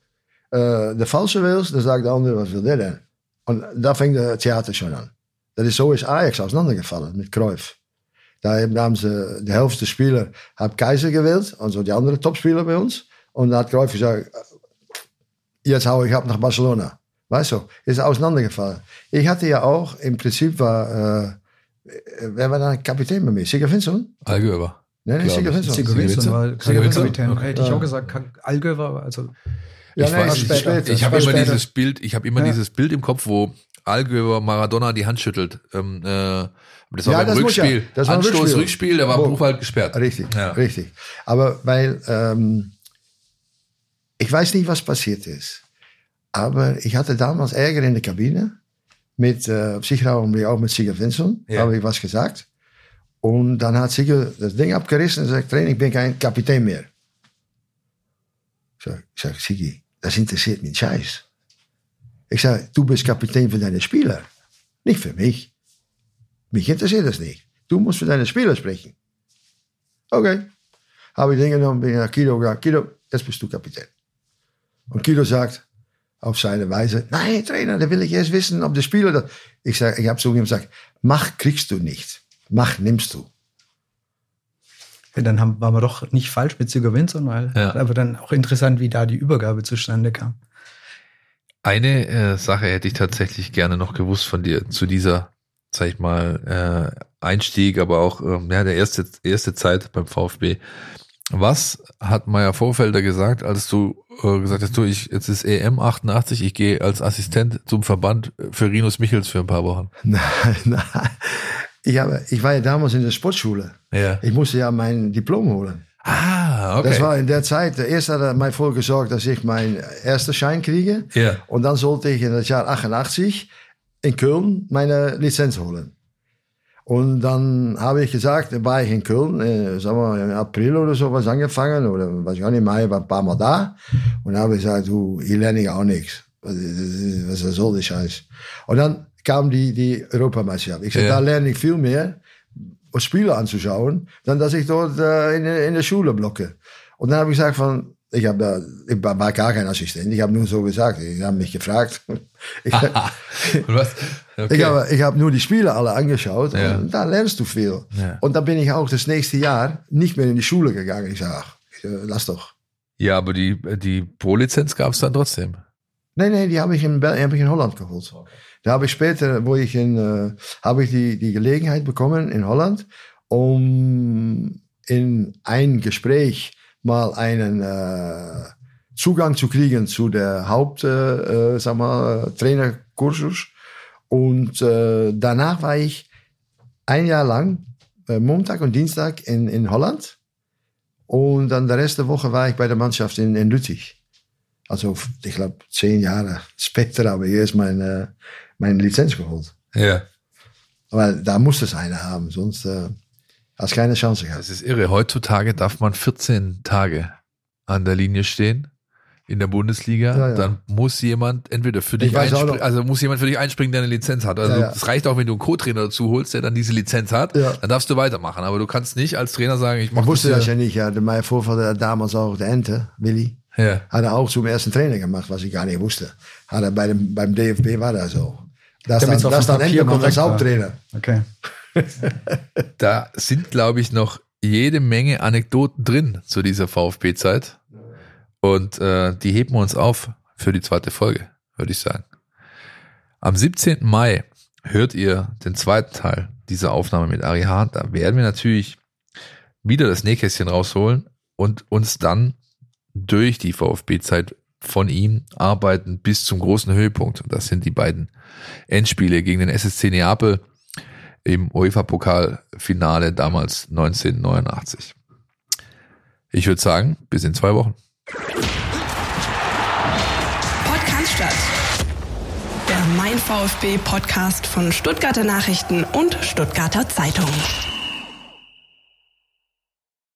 äh, der falsche willst, dann sagt der andere, was will der denn? Und da fängt der Theater schon an. Dat is zo is Ajax auseinandergefallen mit Cruyff. Da haben sie die Hälfte der Spieler hat Kaiser gewählt, also die anderen Topspieler bei uns. Und da hat Cruyff gesagt, jetzt hau ich ab nach Barcelona. Weißt du, ist auseinandergefallen. Ich hatte ja auch, im Prinzip war, äh, wer war da Kapitän bei mir? Sigurd Finson? Allgöwer. Nein, nicht Sigurd Finson. Sigurd Finson war Kapitän. Okay. Hätte ich auch gesagt, Allgöwer, also. Ja, ich, ich, ich habe immer dieses Bild, ich habe immer ja. dieses Bild im Kopf, wo Allgöwer Maradona die Hand schüttelt. Ähm, äh, das war ja, beim das Rückspiel. Ja. Das war Anstoß, Rückspiel. Rückspiel, der war Buchwald gesperrt. Richtig, ja. richtig. Aber weil ähm, ich weiß nicht, was passiert ist. Aber ich hatte damals Ärger in der Kabine mit, äh, sicher auch mit Sieger Vincent, ja. habe ich was gesagt. Und dann hat Sieger das Ding abgerissen und gesagt, Trainer, ich bin kein Kapitän mehr. Ich sag, ich sag Sigi, das interessiert mich Scheiß. Ich sag, du bist Kapitän für deine Spieler, nicht für mich. Mich interessiert das nicht. Du musst für deine Spieler sprechen. Okay. Habe ich Dinge genommen, bin nach Kido gegangen. Kido, jetzt bist du Kapitän. Und Kido sagt, auf seine Weise, nein, Trainer, da will ich erst wissen, ob der Spieler das. Ich sage, ich habe zu ihm gesagt, mach kriegst du nicht. Mach nimmst du. dann haben, waren wir doch nicht falsch mit Sigurd Winson, weil Ja. aber dann auch interessant, wie da die Übergabe zustande kam. Eine äh, Sache hätte ich tatsächlich gerne noch gewusst von dir zu dieser, sag ich mal, äh, Einstieg, aber auch ähm, ja, der erste, erste Zeit beim VfB. Was hat Meier Vorfelder gesagt, als du äh, gesagt hast, du, ich, jetzt ist EM 88, ich gehe als Assistent zum Verband für Rinus Michels für ein paar Wochen? Nein, nein. Ich, habe, ich war ja damals in der Sportschule. Ja. Ich musste ja mein Diplom holen. Ah, okay. Das war in der Zeit, erst hat er mij voor gesorgt, dass ich meinen ersten Schein kriege. Ja. Und dann sollte ich in das Jahr 88 in Köln meine Lizenz holen. Und dann habe ich gesagt, da war ich in Köln, äh, sagen wir im April oder so was angefangen, oder weiß ich auch nicht, Mai war ein paar Mal da. Und dann habe ich gesagt, du, hier lerne ich auch nichts. Was, was soll die Scheiß? Und dann kam die, die Europameisterschaft. Ich sagte, Ja. da lerne ich viel mehr, Spiele anzuschauen, dann dass ich dort äh, in, der- in der Schule blocke. Und dann habe ich gesagt von, ich habe da, ich war gar kein Assistent, ich habe nur so gesagt, ich habe mich gefragt. Ich, was? Okay. ich habe ich hab nur die Spiele alle angeschaut Ja. und da lernst du viel. Ja. Und dann bin ich auch das nächste Jahr nicht mehr in die Schule gegangen. Ich sage, ach, äh, lass doch. ja, aber die, die Pro-Lizenz gab es dann trotzdem. Nee, nee, die habe ich, in Bel- hab ich in Holland geholt. Da habe ich später, wo ich in, äh, habe ich die, die Gelegenheit bekommen in Holland, um in ein Gespräch mal einen äh, Zugang zu kriegen zu der Haupt, äh, äh, sag mal, Trainerkursus. Und äh, danach war ich ein Jahr lang, äh, Montag und Dienstag in, in Holland. Und dann der Rest der Woche war ich bei der Mannschaft in, in Lüttich. Also, ich glaube, zehn Jahre später habe ich erst meine, meine Lizenz geholt. Ja. Aber da muss es einer haben, sonst äh, hast keine Chance gehabt. Das ist irre. Heutzutage darf man 14 Tage an der Linie stehen in der Bundesliga. Ja, ja. Dann muss jemand entweder für dich Ich einspringen, also muss jemand für dich einspringen, der eine Lizenz hat. Also Ja, ja. es reicht auch, wenn du einen Co-Trainer dazu holst, der dann diese Lizenz hat, dann darfst du weitermachen. Aber du kannst nicht als Trainer sagen, ich mache wusste das ja nicht. Ja. Mein Vorvater damals auch der Ente, Willi, Ja. hat er auch zum ersten Trainer gemacht, was ich gar nicht wusste. Hat er bei dem, beim DFB war das so. Das dann, das dann Entemann als. Haupttrainer. Okay. Da sind, glaube ich, noch jede Menge Anekdoten drin zu dieser VfB-Zeit. Und äh, die heben wir uns auf für die zweite Folge, würde ich sagen. Am 17. Mai hört ihr den zweiten Teil dieser Aufnahme mit Ari Hahn. Da werden wir natürlich wieder das Nähkästchen rausholen und uns dann durch die VfB-Zeit von ihm arbeiten bis zum großen Höhepunkt. Und das sind die beiden Endspiele gegen den SSC Neapel im UEFA-Pokalfinale damals 1989. Ich würde sagen, bis in zwei Wochen. Podcast Der Mein VfB Podcast von Stuttgarter Nachrichten und Stuttgarter Zeitung.